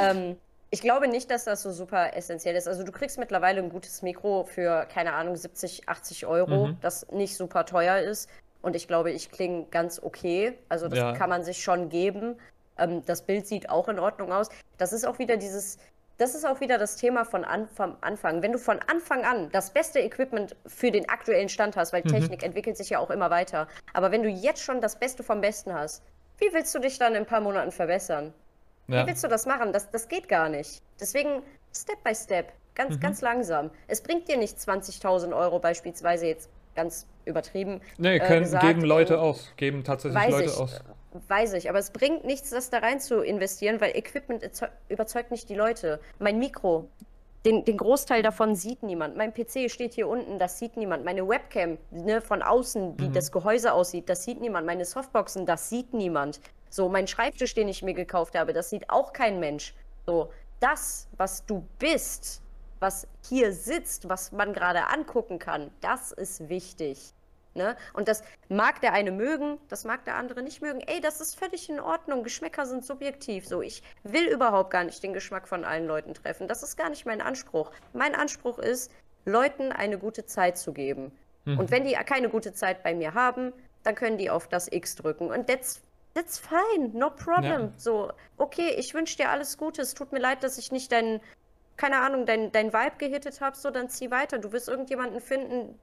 S1: ähm, ich glaube nicht, dass das so super essentiell ist. Also du kriegst mittlerweile ein gutes Mikro für, keine Ahnung, 70, 80 Euro, mhm. das nicht super teuer ist. Und ich glaube, ich klinge ganz okay. Also das ja. kann man sich schon geben. Ähm, das Bild sieht auch in Ordnung aus. Das ist auch wieder dieses das ist auch wieder das Thema von an, vom Anfang. Wenn du von Anfang an das beste Equipment für den aktuellen Stand hast, weil mhm. Technik entwickelt sich ja auch immer weiter, aber wenn du jetzt schon das Beste vom Besten hast, wie willst du dich dann in ein paar Monaten verbessern? Ja. Wie willst du das machen? Das, das geht gar nicht. Deswegen Step by Step, ganz, mhm. ganz langsam. Es bringt dir nicht 20.000 Euro beispielsweise jetzt ganz übertrieben.
S2: Nee, können, äh, gesagt, geben Leute aus, geben tatsächlich Leute ich, aus.
S1: Weiß ich, aber es bringt nichts, das da rein zu investieren, weil Equipment überzeugt nicht die Leute. Mein Mikro, den, den Großteil davon sieht niemand. Mein PC steht hier unten, das sieht niemand. Meine Webcam ne, von außen, wie mhm. das Gehäuse aussieht, das sieht niemand. Meine Softboxen, das sieht niemand. So, mein Schreibtisch, den ich mir gekauft habe, das sieht auch kein Mensch. So, das, was du bist, was hier sitzt, was man gerade angucken kann, das ist wichtig. Ne? Und das mag der eine mögen, das mag der andere nicht mögen. Ey, das ist völlig in Ordnung. Geschmäcker sind subjektiv. So, ich will überhaupt gar nicht den Geschmack von allen Leuten treffen. Das ist gar nicht mein Anspruch. Mein Anspruch ist, Leuten eine gute Zeit zu geben. Mhm. Und wenn die keine gute Zeit bei mir haben, dann können die auf das X drücken. Und that's, that's fine, no problem. Ja. So, okay, ich wünsche dir alles Gute. Es tut mir leid, dass ich nicht deinen, keine Ahnung, dein, dein Vibe gehittet habe. So, dann zieh weiter. Du wirst irgendjemanden finden,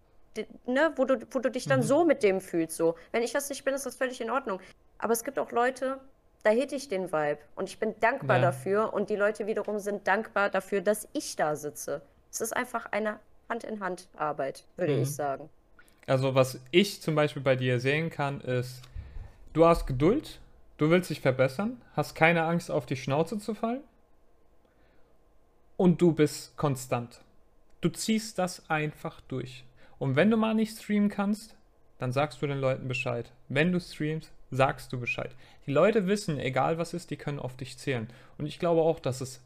S1: ne, wo du, wo du dich dann mhm. so mit dem fühlst. So. Wenn ich das nicht bin, ist das völlig in Ordnung. Aber es gibt auch Leute, da hätte ich den Vibe. Und ich bin dankbar ja. dafür. Und die Leute wiederum sind dankbar dafür, dass ich da sitze. Es ist einfach eine Hand-in-Hand-Arbeit, würde mhm. ich sagen.
S2: Also, was ich zum Beispiel bei dir sehen kann, ist, du hast Geduld, du willst dich verbessern, hast keine Angst, auf die Schnauze zu fallen. Und du bist konstant. Du ziehst das einfach durch. Und wenn du mal nicht streamen kannst, dann sagst du den Leuten Bescheid. Wenn du streamst, sagst du Bescheid. Die Leute wissen, egal was ist, die können auf dich zählen. Und ich glaube auch, dass es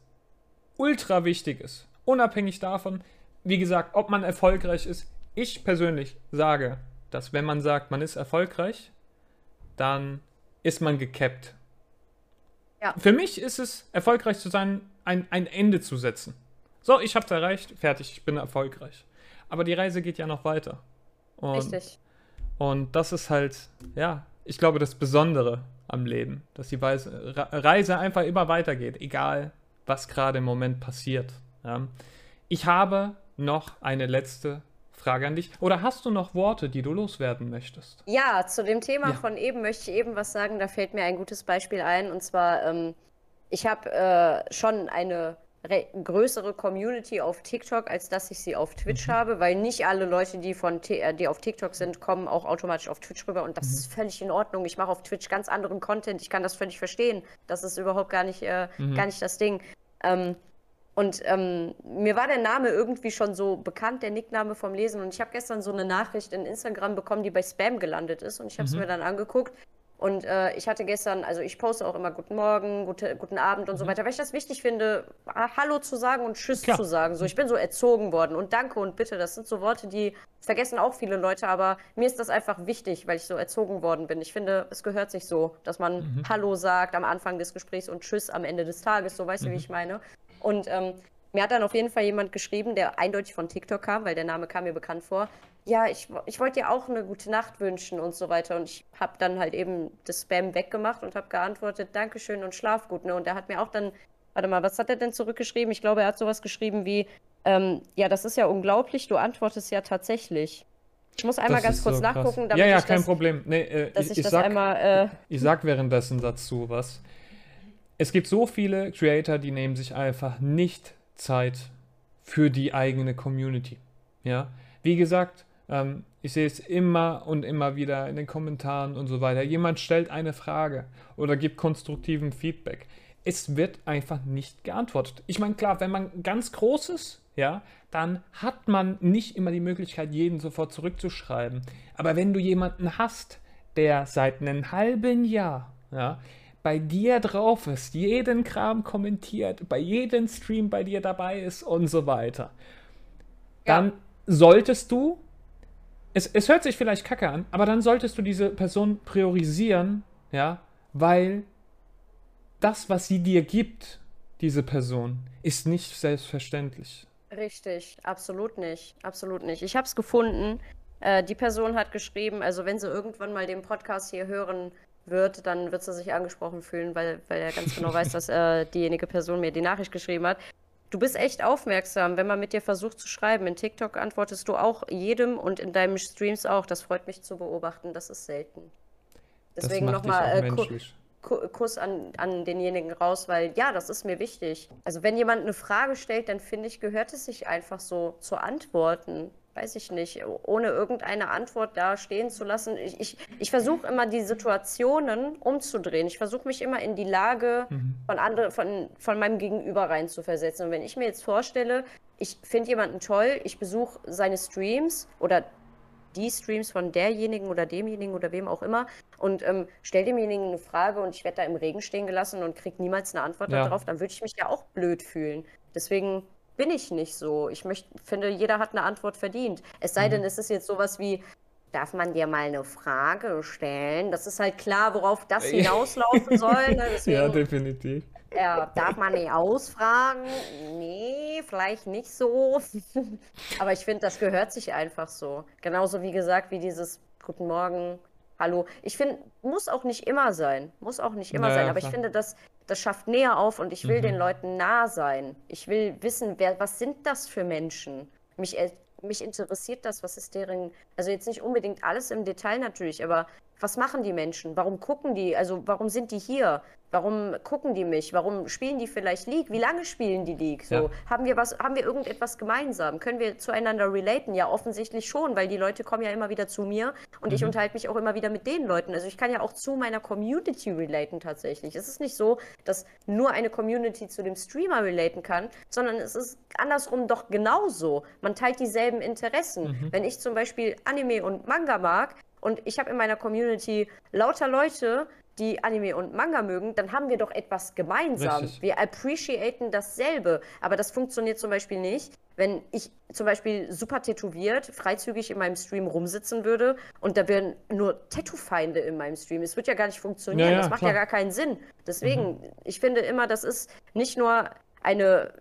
S2: ultra wichtig ist. Unabhängig davon, wie gesagt, ob man erfolgreich ist. Ich persönlich sage, dass wenn man sagt, man ist erfolgreich, dann ist man gekappt. Ja. Für mich ist es, erfolgreich zu sein, ein, ein Ende zu setzen. So, ich hab's erreicht, fertig, ich bin erfolgreich aber die Reise geht ja noch weiter. Und, Richtig. Und das ist halt, ja, ich glaube, das Besondere am Leben, dass die Reise einfach immer weitergeht, egal was gerade im Moment passiert. Ja. Ich habe noch eine letzte Frage an dich. Oder hast du noch Worte, die du loswerden möchtest?
S1: Ja, zu dem Thema ja. von eben möchte ich eben was sagen. Da fällt mir ein gutes Beispiel ein. Und zwar, ähm, ich habe äh, schon eine größere Community auf TikTok, als dass ich sie auf Twitch mhm. habe, weil nicht alle Leute, die, von äh, die auf TikTok sind, kommen auch automatisch auf Twitch rüber und das mhm. ist völlig in Ordnung. Ich mache auf Twitch ganz anderen Content, ich kann das völlig verstehen. Das ist überhaupt gar nicht, äh, mhm. gar nicht das Ding. Ähm, und ähm, mir war der Name irgendwie schon so bekannt, der Nickname vom Lesen. Und ich habe gestern so eine Nachricht in Instagram bekommen, die bei Spam gelandet ist. Und ich habe es mhm. mir dann angeguckt. Und äh, ich hatte gestern, also ich poste auch immer Guten Morgen, gute, guten Abend und mhm. so weiter, weil ich das wichtig finde, Hallo zu sagen und Tschüss Klar. zu sagen. So, ich bin so erzogen worden. Und Danke und Bitte, das sind so Worte, die vergessen auch viele Leute, aber mir ist das einfach wichtig, weil ich so erzogen worden bin. Ich finde, es gehört sich so, dass man mhm. Hallo sagt am Anfang des Gesprächs und Tschüss am Ende des Tages. So, weißt mhm. du, wie mhm. ich meine? Und ähm, mir hat dann auf jeden Fall jemand geschrieben, der eindeutig von TikTok kam, weil der Name kam mir bekannt vor ja, ich, ich wollte dir auch eine gute Nacht wünschen und so weiter. Und ich habe dann halt eben das Spam weggemacht und habe geantwortet, Dankeschön und schlaf gut. Ne? Und er hat mir auch dann, warte mal, was hat er denn zurückgeschrieben? Ich glaube, er hat sowas geschrieben wie, ähm, ja, das ist ja unglaublich, du antwortest ja tatsächlich. Ich muss einmal das ganz kurz so nachgucken,
S2: damit Ja, ja, kein das, Problem. Nee, äh, dass ich, ich, das sag, einmal. Äh, ich sag währenddessen dazu was. Es gibt so viele Creator, die nehmen sich einfach nicht Zeit für die eigene Community. Ja, wie gesagt, ähm, ich sehe es immer und immer wieder in den Kommentaren und so weiter. Jemand stellt eine Frage oder gibt konstruktiven Feedback. Es wird einfach nicht geantwortet. Ich meine, klar, wenn man ganz groß ist, ja, dann hat man nicht immer die Möglichkeit, jeden sofort zurückzuschreiben. Aber wenn du jemanden hast, der seit einem halben Jahr, ja, bei dir drauf ist, jeden Kram kommentiert, bei jedem Stream bei dir dabei ist und so weiter, ja. dann solltest du es, es hört sich vielleicht kacke an, aber dann solltest du diese Person priorisieren, ja, weil das, was sie dir gibt, diese Person, ist nicht selbstverständlich.
S1: Richtig, absolut nicht, absolut nicht. Ich habe es gefunden. Äh, die Person hat geschrieben, also wenn sie irgendwann mal den Podcast hier hören wird, dann wird sie sich angesprochen fühlen, weil, weil er ganz genau weiß, <laughs> dass äh, diejenige Person mir die Nachricht geschrieben hat. Du bist echt aufmerksam, wenn man mit dir versucht zu schreiben. In TikTok antwortest du auch jedem und in deinen Streams auch. Das freut mich zu beobachten. Das ist selten. Deswegen nochmal äh, Kuss an, an denjenigen raus, weil ja, das ist mir wichtig. Also wenn jemand eine Frage stellt, dann finde ich, gehört es sich einfach so zu antworten weiß ich nicht, ohne irgendeine Antwort da stehen zu lassen. Ich, ich, ich versuche immer die Situationen umzudrehen. Ich versuche mich immer in die Lage mhm. von, andere, von, von meinem Gegenüber reinzuversetzen. Und wenn ich mir jetzt vorstelle, ich finde jemanden toll, ich besuche seine Streams oder die Streams von derjenigen oder demjenigen oder wem auch immer und ähm, stell demjenigen eine Frage und ich werde da im Regen stehen gelassen und kriege niemals eine Antwort ja. darauf, dann würde ich mich ja auch blöd fühlen. Deswegen bin ich nicht so. Ich möcht, finde, jeder hat eine Antwort verdient. Es sei mhm. denn, es ist jetzt sowas wie, darf man dir mal eine Frage stellen? Das ist halt klar, worauf das hinauslaufen soll. Ne? <laughs>
S2: Deswegen, ja, definitiv.
S1: Ja, darf man nicht ausfragen? Nee, vielleicht nicht so. <laughs> Aber ich finde, das gehört sich einfach so. Genauso wie gesagt, wie dieses Guten Morgen, Hallo. Ich finde, muss auch nicht immer sein. Muss auch nicht immer naja, sein. Aber klar. ich finde, das, das schafft näher auf und ich will mhm. den Leuten nah sein. Ich will wissen, wer, was sind das für Menschen? Mich, äh, mich interessiert das, was ist deren, also jetzt nicht unbedingt alles im Detail natürlich, aber was machen die Menschen? Warum gucken die? Also warum sind die hier? Warum gucken die mich? Warum spielen die vielleicht League? Wie lange spielen die League? So, ja. haben wir was, haben wir irgendetwas gemeinsam? Können wir zueinander relaten? Ja, offensichtlich schon, weil die Leute kommen ja immer wieder zu mir und mhm. ich unterhalte mich auch immer wieder mit den Leuten. Also ich kann ja auch zu meiner Community relaten tatsächlich. Es ist nicht so, dass nur eine Community zu dem Streamer relaten kann, sondern es ist andersrum doch genauso. Man teilt dieselben Interessen. Mhm. Wenn ich zum Beispiel Anime und Manga mag, und ich habe in meiner Community lauter Leute, die Anime und Manga mögen, dann haben wir doch etwas gemeinsam. Richtig. Wir appreciaten dasselbe. Aber das funktioniert zum Beispiel nicht, wenn ich zum Beispiel super tätowiert, freizügig in meinem Stream rumsitzen würde und da wären nur Tattoo-Feinde in meinem Stream. Es wird ja gar nicht funktionieren. Ja, ja, das macht klar. ja gar keinen Sinn. Deswegen, mhm. ich finde immer, das ist nicht nur eine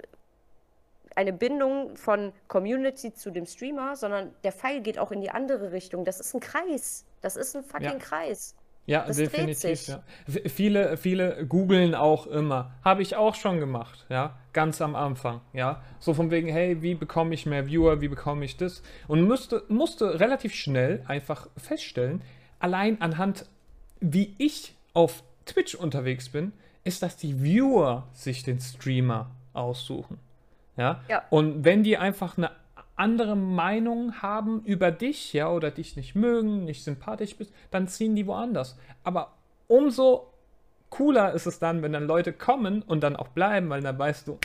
S1: eine Bindung von Community zu dem Streamer, sondern der Pfeil geht auch in die andere Richtung. Das ist ein Kreis. Das ist ein fucking ja. Kreis.
S2: Ja, das definitiv. Ja. Viele, viele googeln auch immer. Habe ich auch schon gemacht, ja, ganz am Anfang, ja. So von wegen, hey, wie bekomme ich mehr Viewer, wie bekomme ich das? Und musste, musste relativ schnell einfach feststellen, allein anhand, wie ich auf Twitch unterwegs bin, ist, dass die Viewer sich den Streamer aussuchen. Ja?
S1: Ja.
S2: Und wenn die einfach eine andere Meinung haben über dich, ja, oder dich nicht mögen, nicht sympathisch bist, dann ziehen die woanders. Aber umso cooler ist es dann, wenn dann Leute kommen und dann auch bleiben, weil dann weißt du,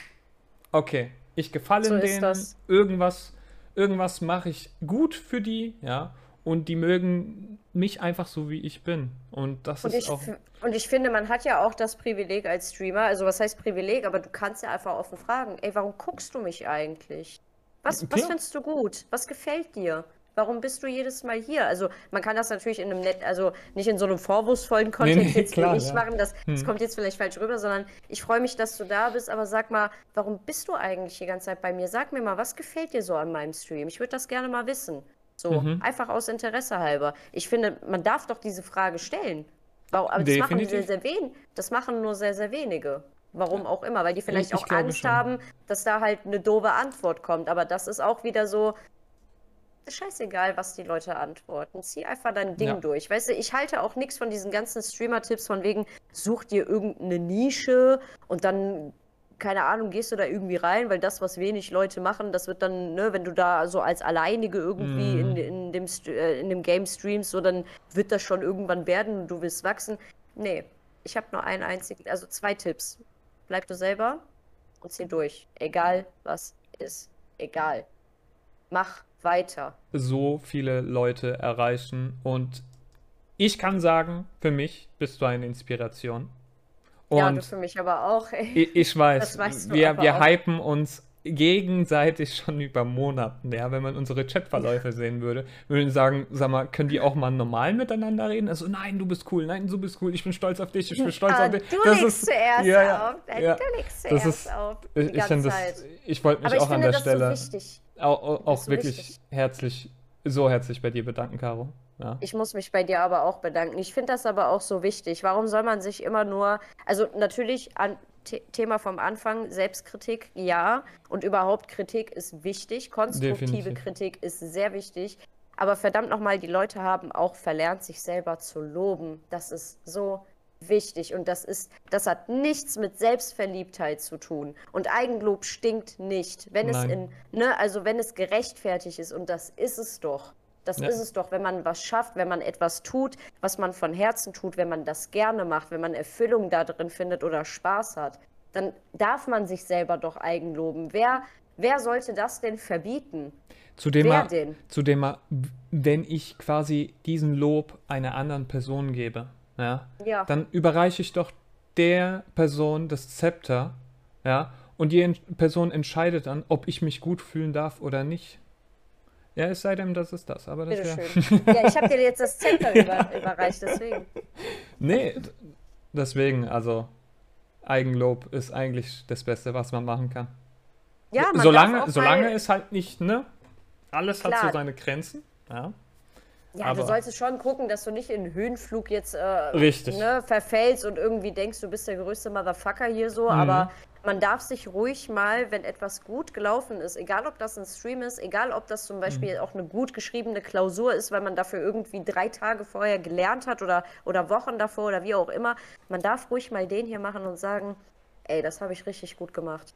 S2: okay, ich gefalle
S1: So
S2: denen, irgendwas, irgendwas mache ich gut für die, ja, und die mögen mich einfach so, wie ich bin. Und das
S1: Und
S2: ist
S1: ich,
S2: auch.
S1: und ich finde, man hat ja auch das Privileg als Streamer, also was heißt Privileg, aber du kannst ja einfach offen fragen, ey, warum guckst du mich eigentlich? Was, was
S2: Klar.
S1: findest du gut? Was gefällt dir? Warum bist du jedes Mal hier? Also man kann das natürlich in einem net, also nicht in so einem vorwurfsvollen Kontext
S2: nee,
S1: jetzt
S2: klar,
S1: ich
S2: ja.
S1: machen, das, das
S2: Hm.
S1: kommt jetzt vielleicht falsch rüber, sondern ich freue mich, dass du da bist, aber sag mal, warum bist du eigentlich die ganze Zeit bei mir? Sag mir mal, was gefällt dir so an meinem Stream? Ich würde das gerne mal wissen. So,
S2: Mhm.
S1: einfach aus Interesse halber. Ich finde, man darf doch diese Frage stellen. Aber das machen sehr, sehr wen, das machen nur sehr, sehr wenige. Warum auch immer, weil die vielleicht
S2: ich
S1: auch Angst
S2: schon.
S1: haben, dass da halt eine doofe Antwort kommt. Aber das ist auch wieder so, scheißegal, was die Leute antworten. Zieh einfach dein Ding
S2: Ja.
S1: durch. Weißt du, ich halte auch nichts von diesen ganzen Streamer-Tipps von wegen, such dir irgendeine Nische und dann, keine Ahnung, gehst du da irgendwie rein, weil das, was wenig Leute machen, das wird dann, ne, wenn du da so als Alleinige irgendwie
S2: Mhm.
S1: in, in, dem, äh, in dem Game streamst, so dann wird das schon irgendwann werden und du willst wachsen. Nee, ich habe nur einen einzigen, also zwei Tipps. Bleib du selber und zieh durch. Egal was ist. Egal. Mach weiter.
S2: so viele Leute erreichen. Und ich kann sagen, für mich bist du eine Inspiration.
S1: Ja,
S2: Und
S1: du für mich aber auch, ey.
S2: ich, weiß,
S1: Das weißt du
S2: wir,
S1: aber
S2: wir
S1: auch.
S2: hypen uns gegenseitig schon über Monaten. Ja, wenn man unsere Chatverläufe <laughs> sehen würde, würden sagen, sag mal, können die auch mal normal miteinander reden? Also, nein, du bist cool, nein, du bist cool, ich bin stolz auf dich, ich bin stolz
S1: Ah,
S2: auf dich.
S1: du
S2: Das
S1: legst
S2: ist-
S1: zuerst
S2: ja, ja,
S1: auf. Äh,
S2: ja.
S1: Du legst
S2: Das
S1: zuerst
S2: ist-
S1: auf.
S2: Ich, ich das, ich wollte mich
S1: Aber
S2: auch an
S1: finde
S2: der
S1: das
S2: Stelle
S1: so
S2: auch, auch, wirklich
S1: wichtig.
S2: herzlich, so herzlich bei dir bedanken, Caro. Ja.
S1: Ich muss mich bei dir aber auch bedanken. Ich finde das aber auch so wichtig. Warum soll man sich immer nur, also natürlich an The Thema vom Anfang, Selbstkritik, ja. Und überhaupt Kritik ist wichtig. Konstruktive
S2: Definitiv.
S1: Kritik ist sehr wichtig. Aber verdammt nochmal, die Leute haben auch verlernt, sich selber zu loben. Das ist so wichtig. Und das ist, das hat nichts mit Selbstverliebtheit zu tun. Und Eigenlob stinkt nicht. Wenn es
S2: Nein.
S1: in, ne, also wenn es gerechtfertigt ist, und das ist es doch. Das
S2: Ja.
S1: ist es doch, wenn man was schafft, wenn man etwas tut, was man von Herzen tut, wenn man das gerne macht, wenn man Erfüllung da drin findet oder Spaß hat, dann darf man sich selber doch eigenloben. Wer, wer sollte das denn verbieten?
S2: Zudem
S1: Wer denn?
S2: zudem wenn ich quasi diesen Lob einer anderen Person gebe, ja,
S1: Ja.
S2: dann überreiche ich doch der Person das Zepter, ja, und die Person entscheidet dann, ob ich mich gut fühlen darf oder nicht. Ja, es sei denn, das ist das, aber das wäre.
S1: Bitteschön. ja, ich habe dir jetzt das Zepter <laughs> über, überreicht, deswegen.
S2: Nee, deswegen, also Eigenlob ist eigentlich das Beste, was man machen kann.
S1: Ja, man
S2: solange solange es halt nicht, ne? Alles hat so
S1: Klar.
S2: seine Grenzen, ja.
S1: Ja,
S2: aber-
S1: du solltest schon gucken, dass du nicht in Höhenflug jetzt äh. Ne, verfällst und irgendwie denkst, du bist der größte Motherfucker hier so.
S2: Mhm.
S1: Aber man darf sich ruhig mal, wenn etwas gut gelaufen ist, egal ob das ein Stream ist, egal ob das zum Beispiel
S2: Mhm.
S1: auch eine gut geschriebene Klausur ist, weil man dafür irgendwie drei Tage vorher gelernt hat oder, oder Wochen davor oder wie auch immer, man darf ruhig mal den hier machen und sagen, ey, das habe ich richtig gut gemacht.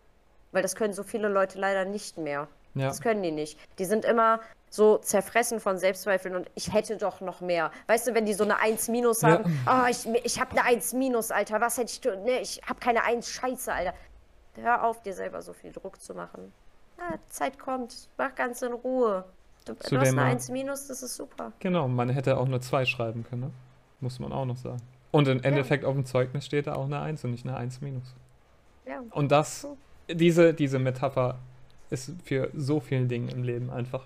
S1: Weil das können so viele Leute leider nicht mehr.
S2: Ja.
S1: Das können die nicht. Die sind immer so zerfressen von Selbstzweifeln und ich hätte doch noch mehr. Weißt du, wenn die so eine 1 minus
S2: Ja.
S1: haben, ah, ich, ich habe eine 1 minus, Alter, was hätte ich tun? Nee, ich habe keine 1, scheiße, Alter. Hör auf, dir selber so viel Druck zu machen. Ja, Zeit kommt, mach ganz in Ruhe. Du, du hast eine
S2: mal-
S1: 1 minus, das ist super.
S2: Genau, man hätte auch nur zwei schreiben können, ne? Muss man auch noch sagen. Und im Endeffekt auf dem Zeugnis steht da auch eine 1 und nicht eine 1 minus.
S1: Ja.
S2: Und das, diese, diese Metapher ist für so vielen Dingen im Leben einfach.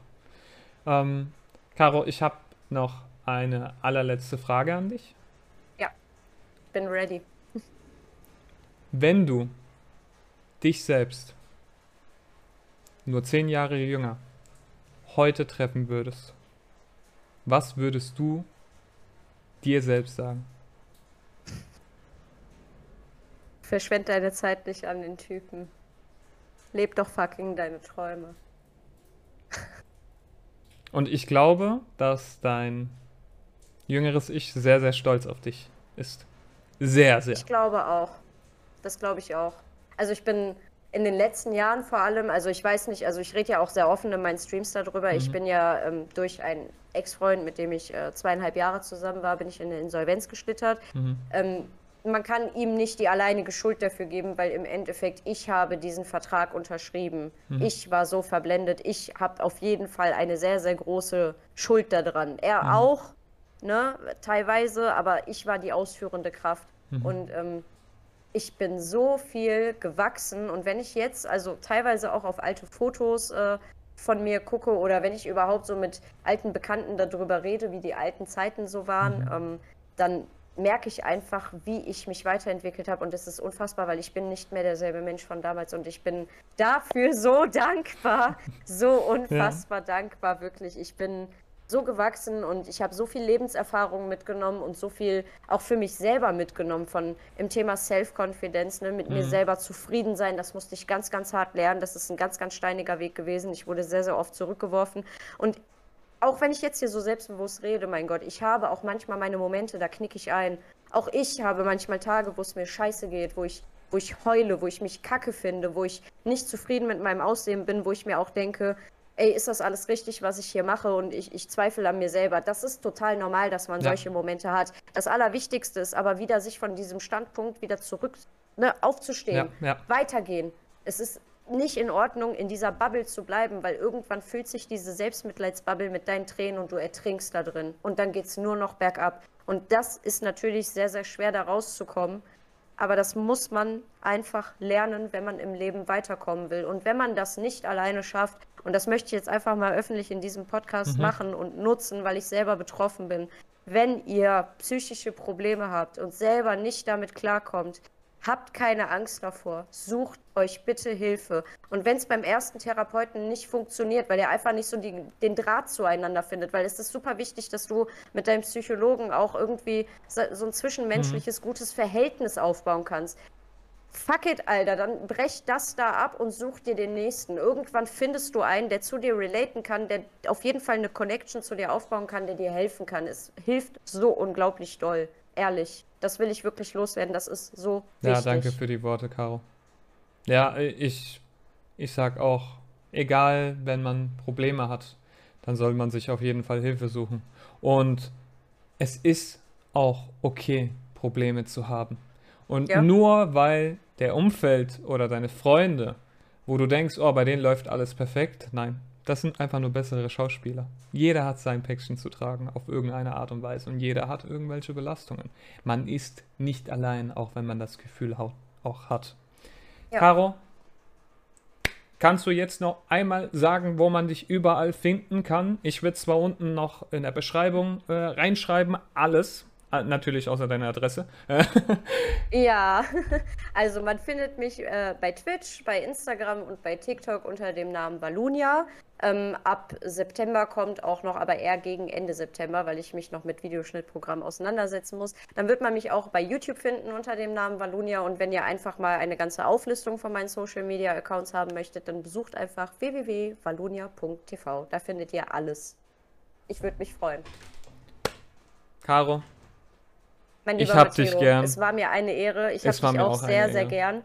S2: Ähm, Caro, ich habe noch eine allerletzte Frage an dich.
S1: Bin ready.
S2: Wenn du dich selbst nur zehn Jahre jünger heute treffen würdest, was würdest du dir selbst sagen?
S1: Verschwend deine Zeit nicht an den Typen. Leb doch fucking deine Träume. <laughs>
S2: Und ich glaube, dass dein jüngeres Ich sehr, sehr stolz auf dich ist. Sehr, sehr.
S1: Ich glaube auch. Das glaube ich auch. Also ich bin, in den letzten Jahren vor allem, also ich weiß nicht, also ich rede ja auch sehr offen in meinen Streams darüber. Mhm. Ich bin ja ähm, durch einen Ex-Freund, mit dem ich äh, zweieinhalb Jahre zusammen war, bin ich in eine Insolvenz geschlittert. Mhm. Ähm, man kann ihm nicht die alleinige Schuld dafür geben, weil im Endeffekt ich habe diesen Vertrag unterschrieben. Mhm. Ich war so verblendet. Ich habe auf jeden Fall eine sehr, sehr große Schuld daran. Er mhm. auch, ne, teilweise, aber ich war die ausführende Kraft. Mhm. Und ähm, ich bin so viel gewachsen und wenn ich jetzt, also teilweise auch auf alte Fotos äh, von mir gucke oder wenn ich überhaupt so mit alten Bekannten darüber rede, wie die alten Zeiten so waren, mhm. ähm, dann merke ich einfach, wie ich mich weiterentwickelt habe und es ist unfassbar, weil ich bin nicht mehr derselbe Mensch von damals und ich bin dafür so <laughs> dankbar, so unfassbar ja. dankbar, wirklich. Ich bin so gewachsen und ich habe so viel Lebenserfahrung mitgenommen und so viel auch für mich selber mitgenommen von im Thema Self-Confidence, ne, mit mhm. mir selber zufrieden sein. Das musste ich ganz, ganz hart lernen. Das ist ein ganz, ganz steiniger Weg gewesen. Ich wurde sehr, sehr oft zurückgeworfen und auch wenn ich jetzt hier so selbstbewusst rede, mein Gott, ich habe auch manchmal meine Momente, da knicke ich ein. Auch ich habe manchmal Tage, wo es mir scheiße geht, wo ich, wo ich heule, wo ich mich kacke finde, wo ich nicht zufrieden mit meinem Aussehen bin, wo ich mir auch denke, ey, ist das alles richtig, was ich hier mache und ich, ich zweifle an mir selber. Das ist total normal, dass man ja. solche Momente hat. Das Allerwichtigste ist aber wieder, sich von diesem Standpunkt wieder zurück ne, aufzustehen, ja, ja. weitergehen. Es ist nicht in Ordnung, in dieser Bubble zu bleiben, weil irgendwann füllt sich diese Selbstmitleidsbubble mit deinen Tränen und du ertrinkst da drin. Und dann geht es nur noch bergab. Und das ist natürlich sehr, sehr schwer, da rauszukommen. Aber das muss man einfach lernen, wenn man im Leben weiterkommen will. Und wenn man das nicht alleine schafft, und das möchte ich jetzt einfach mal öffentlich in diesem Podcast mhm. machen und nutzen, weil ich selber betroffen bin, wenn ihr psychische Probleme habt und selber nicht damit klarkommt, habt keine Angst davor. Sucht euch bitte Hilfe. Und wenn es beim ersten Therapeuten nicht funktioniert, weil er einfach nicht so die, den Draht zueinander findet, weil es ist super wichtig, dass du mit deinem Psychologen auch irgendwie so, so ein zwischenmenschliches, mhm. gutes Verhältnis aufbauen kannst. Fuck it, Alter, dann brech das da ab und such dir den nächsten. Irgendwann findest du einen, der zu dir relaten kann, der auf jeden Fall eine Connection zu dir aufbauen kann, der dir helfen kann. Es hilft so unglaublich doll. Ehrlich. Das will ich wirklich loswerden. Das ist so
S2: wichtig. Ja, danke für die Worte, Caro. Ja, ich, ich sag auch, egal, wenn man Probleme hat, dann soll man sich auf jeden Fall Hilfe suchen. Und es ist auch okay, Probleme zu haben. Und ja. nur weil der Umfeld oder deine Freunde, wo du denkst, oh, bei denen läuft alles perfekt, nein, das sind einfach nur bessere Schauspieler. Jeder hat sein Päckchen zu tragen, auf irgendeine Art und Weise. Und jeder hat irgendwelche Belastungen. Man ist nicht allein, auch wenn man das Gefühl auch hat. Ja. Caro, kannst du jetzt noch einmal sagen, wo man dich überall finden kann? Ich würde zwar unten noch in der Beschreibung äh, reinschreiben, alles, natürlich außer deiner Adresse. <laughs>
S1: ja, <laughs> also man findet mich äh, bei Twitch, bei Instagram und bei TikTok unter dem Namen Valunia. Ähm, ab September kommt auch noch, aber eher gegen Ende September, weil ich mich noch mit Videoschnittprogrammen auseinandersetzen muss. Dann wird man mich auch bei YouTube finden unter dem Namen Valunia. Und wenn ihr einfach mal eine ganze Auflistung von meinen Social Media Accounts haben möchtet, dann besucht einfach www.valunia.tv. Da findet ihr alles. Ich würde mich freuen.
S2: Caro,
S1: mein lieber ich hab Matteo, dich gern. Es war mir eine Ehre. Ich habe dich auch, sehr, sehr gern.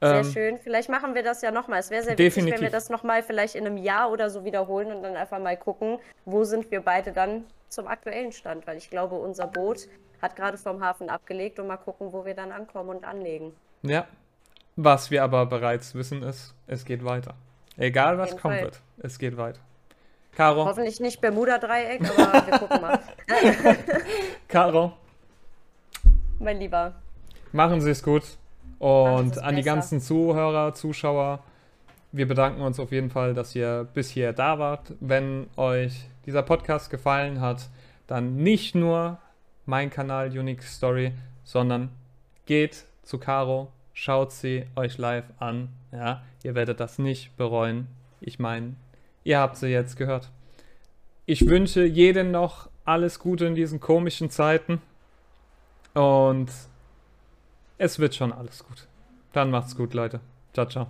S1: Sehr ähm, schön. Vielleicht machen wir das ja nochmal. Es wäre sehr definitiv. wichtig, wenn wir das nochmal vielleicht in einem Jahr oder so wiederholen und dann einfach mal gucken, wo sind wir beide dann zum aktuellen Stand. Weil ich glaube, unser Boot hat gerade vom Hafen abgelegt und mal gucken, wo wir dann ankommen und anlegen.
S2: Ja. Was wir aber bereits wissen ist, es geht weiter. Egal was kommt wird, es geht weiter.
S1: Caro. Hoffentlich nicht Bermuda-Dreieck, aber wir gucken mal. <laughs> <laughs>
S2: Caro,
S1: mein Lieber.
S2: Machen Sie es gut. Und an die ganzen Zuhörer, Zuschauer, wir bedanken uns auf jeden Fall, dass ihr bis hier da wart. Wenn euch dieser Podcast gefallen hat, dann nicht nur mein Kanal Unique Story, sondern geht zu Caro, schaut sie euch live an. Ja, ihr werdet das nicht bereuen. Ich meine, ihr habt sie jetzt gehört. Ich wünsche jedem noch alles Gute in diesen komischen Zeiten. Und es wird schon alles gut. Dann macht's gut, Leute. Ciao, ciao.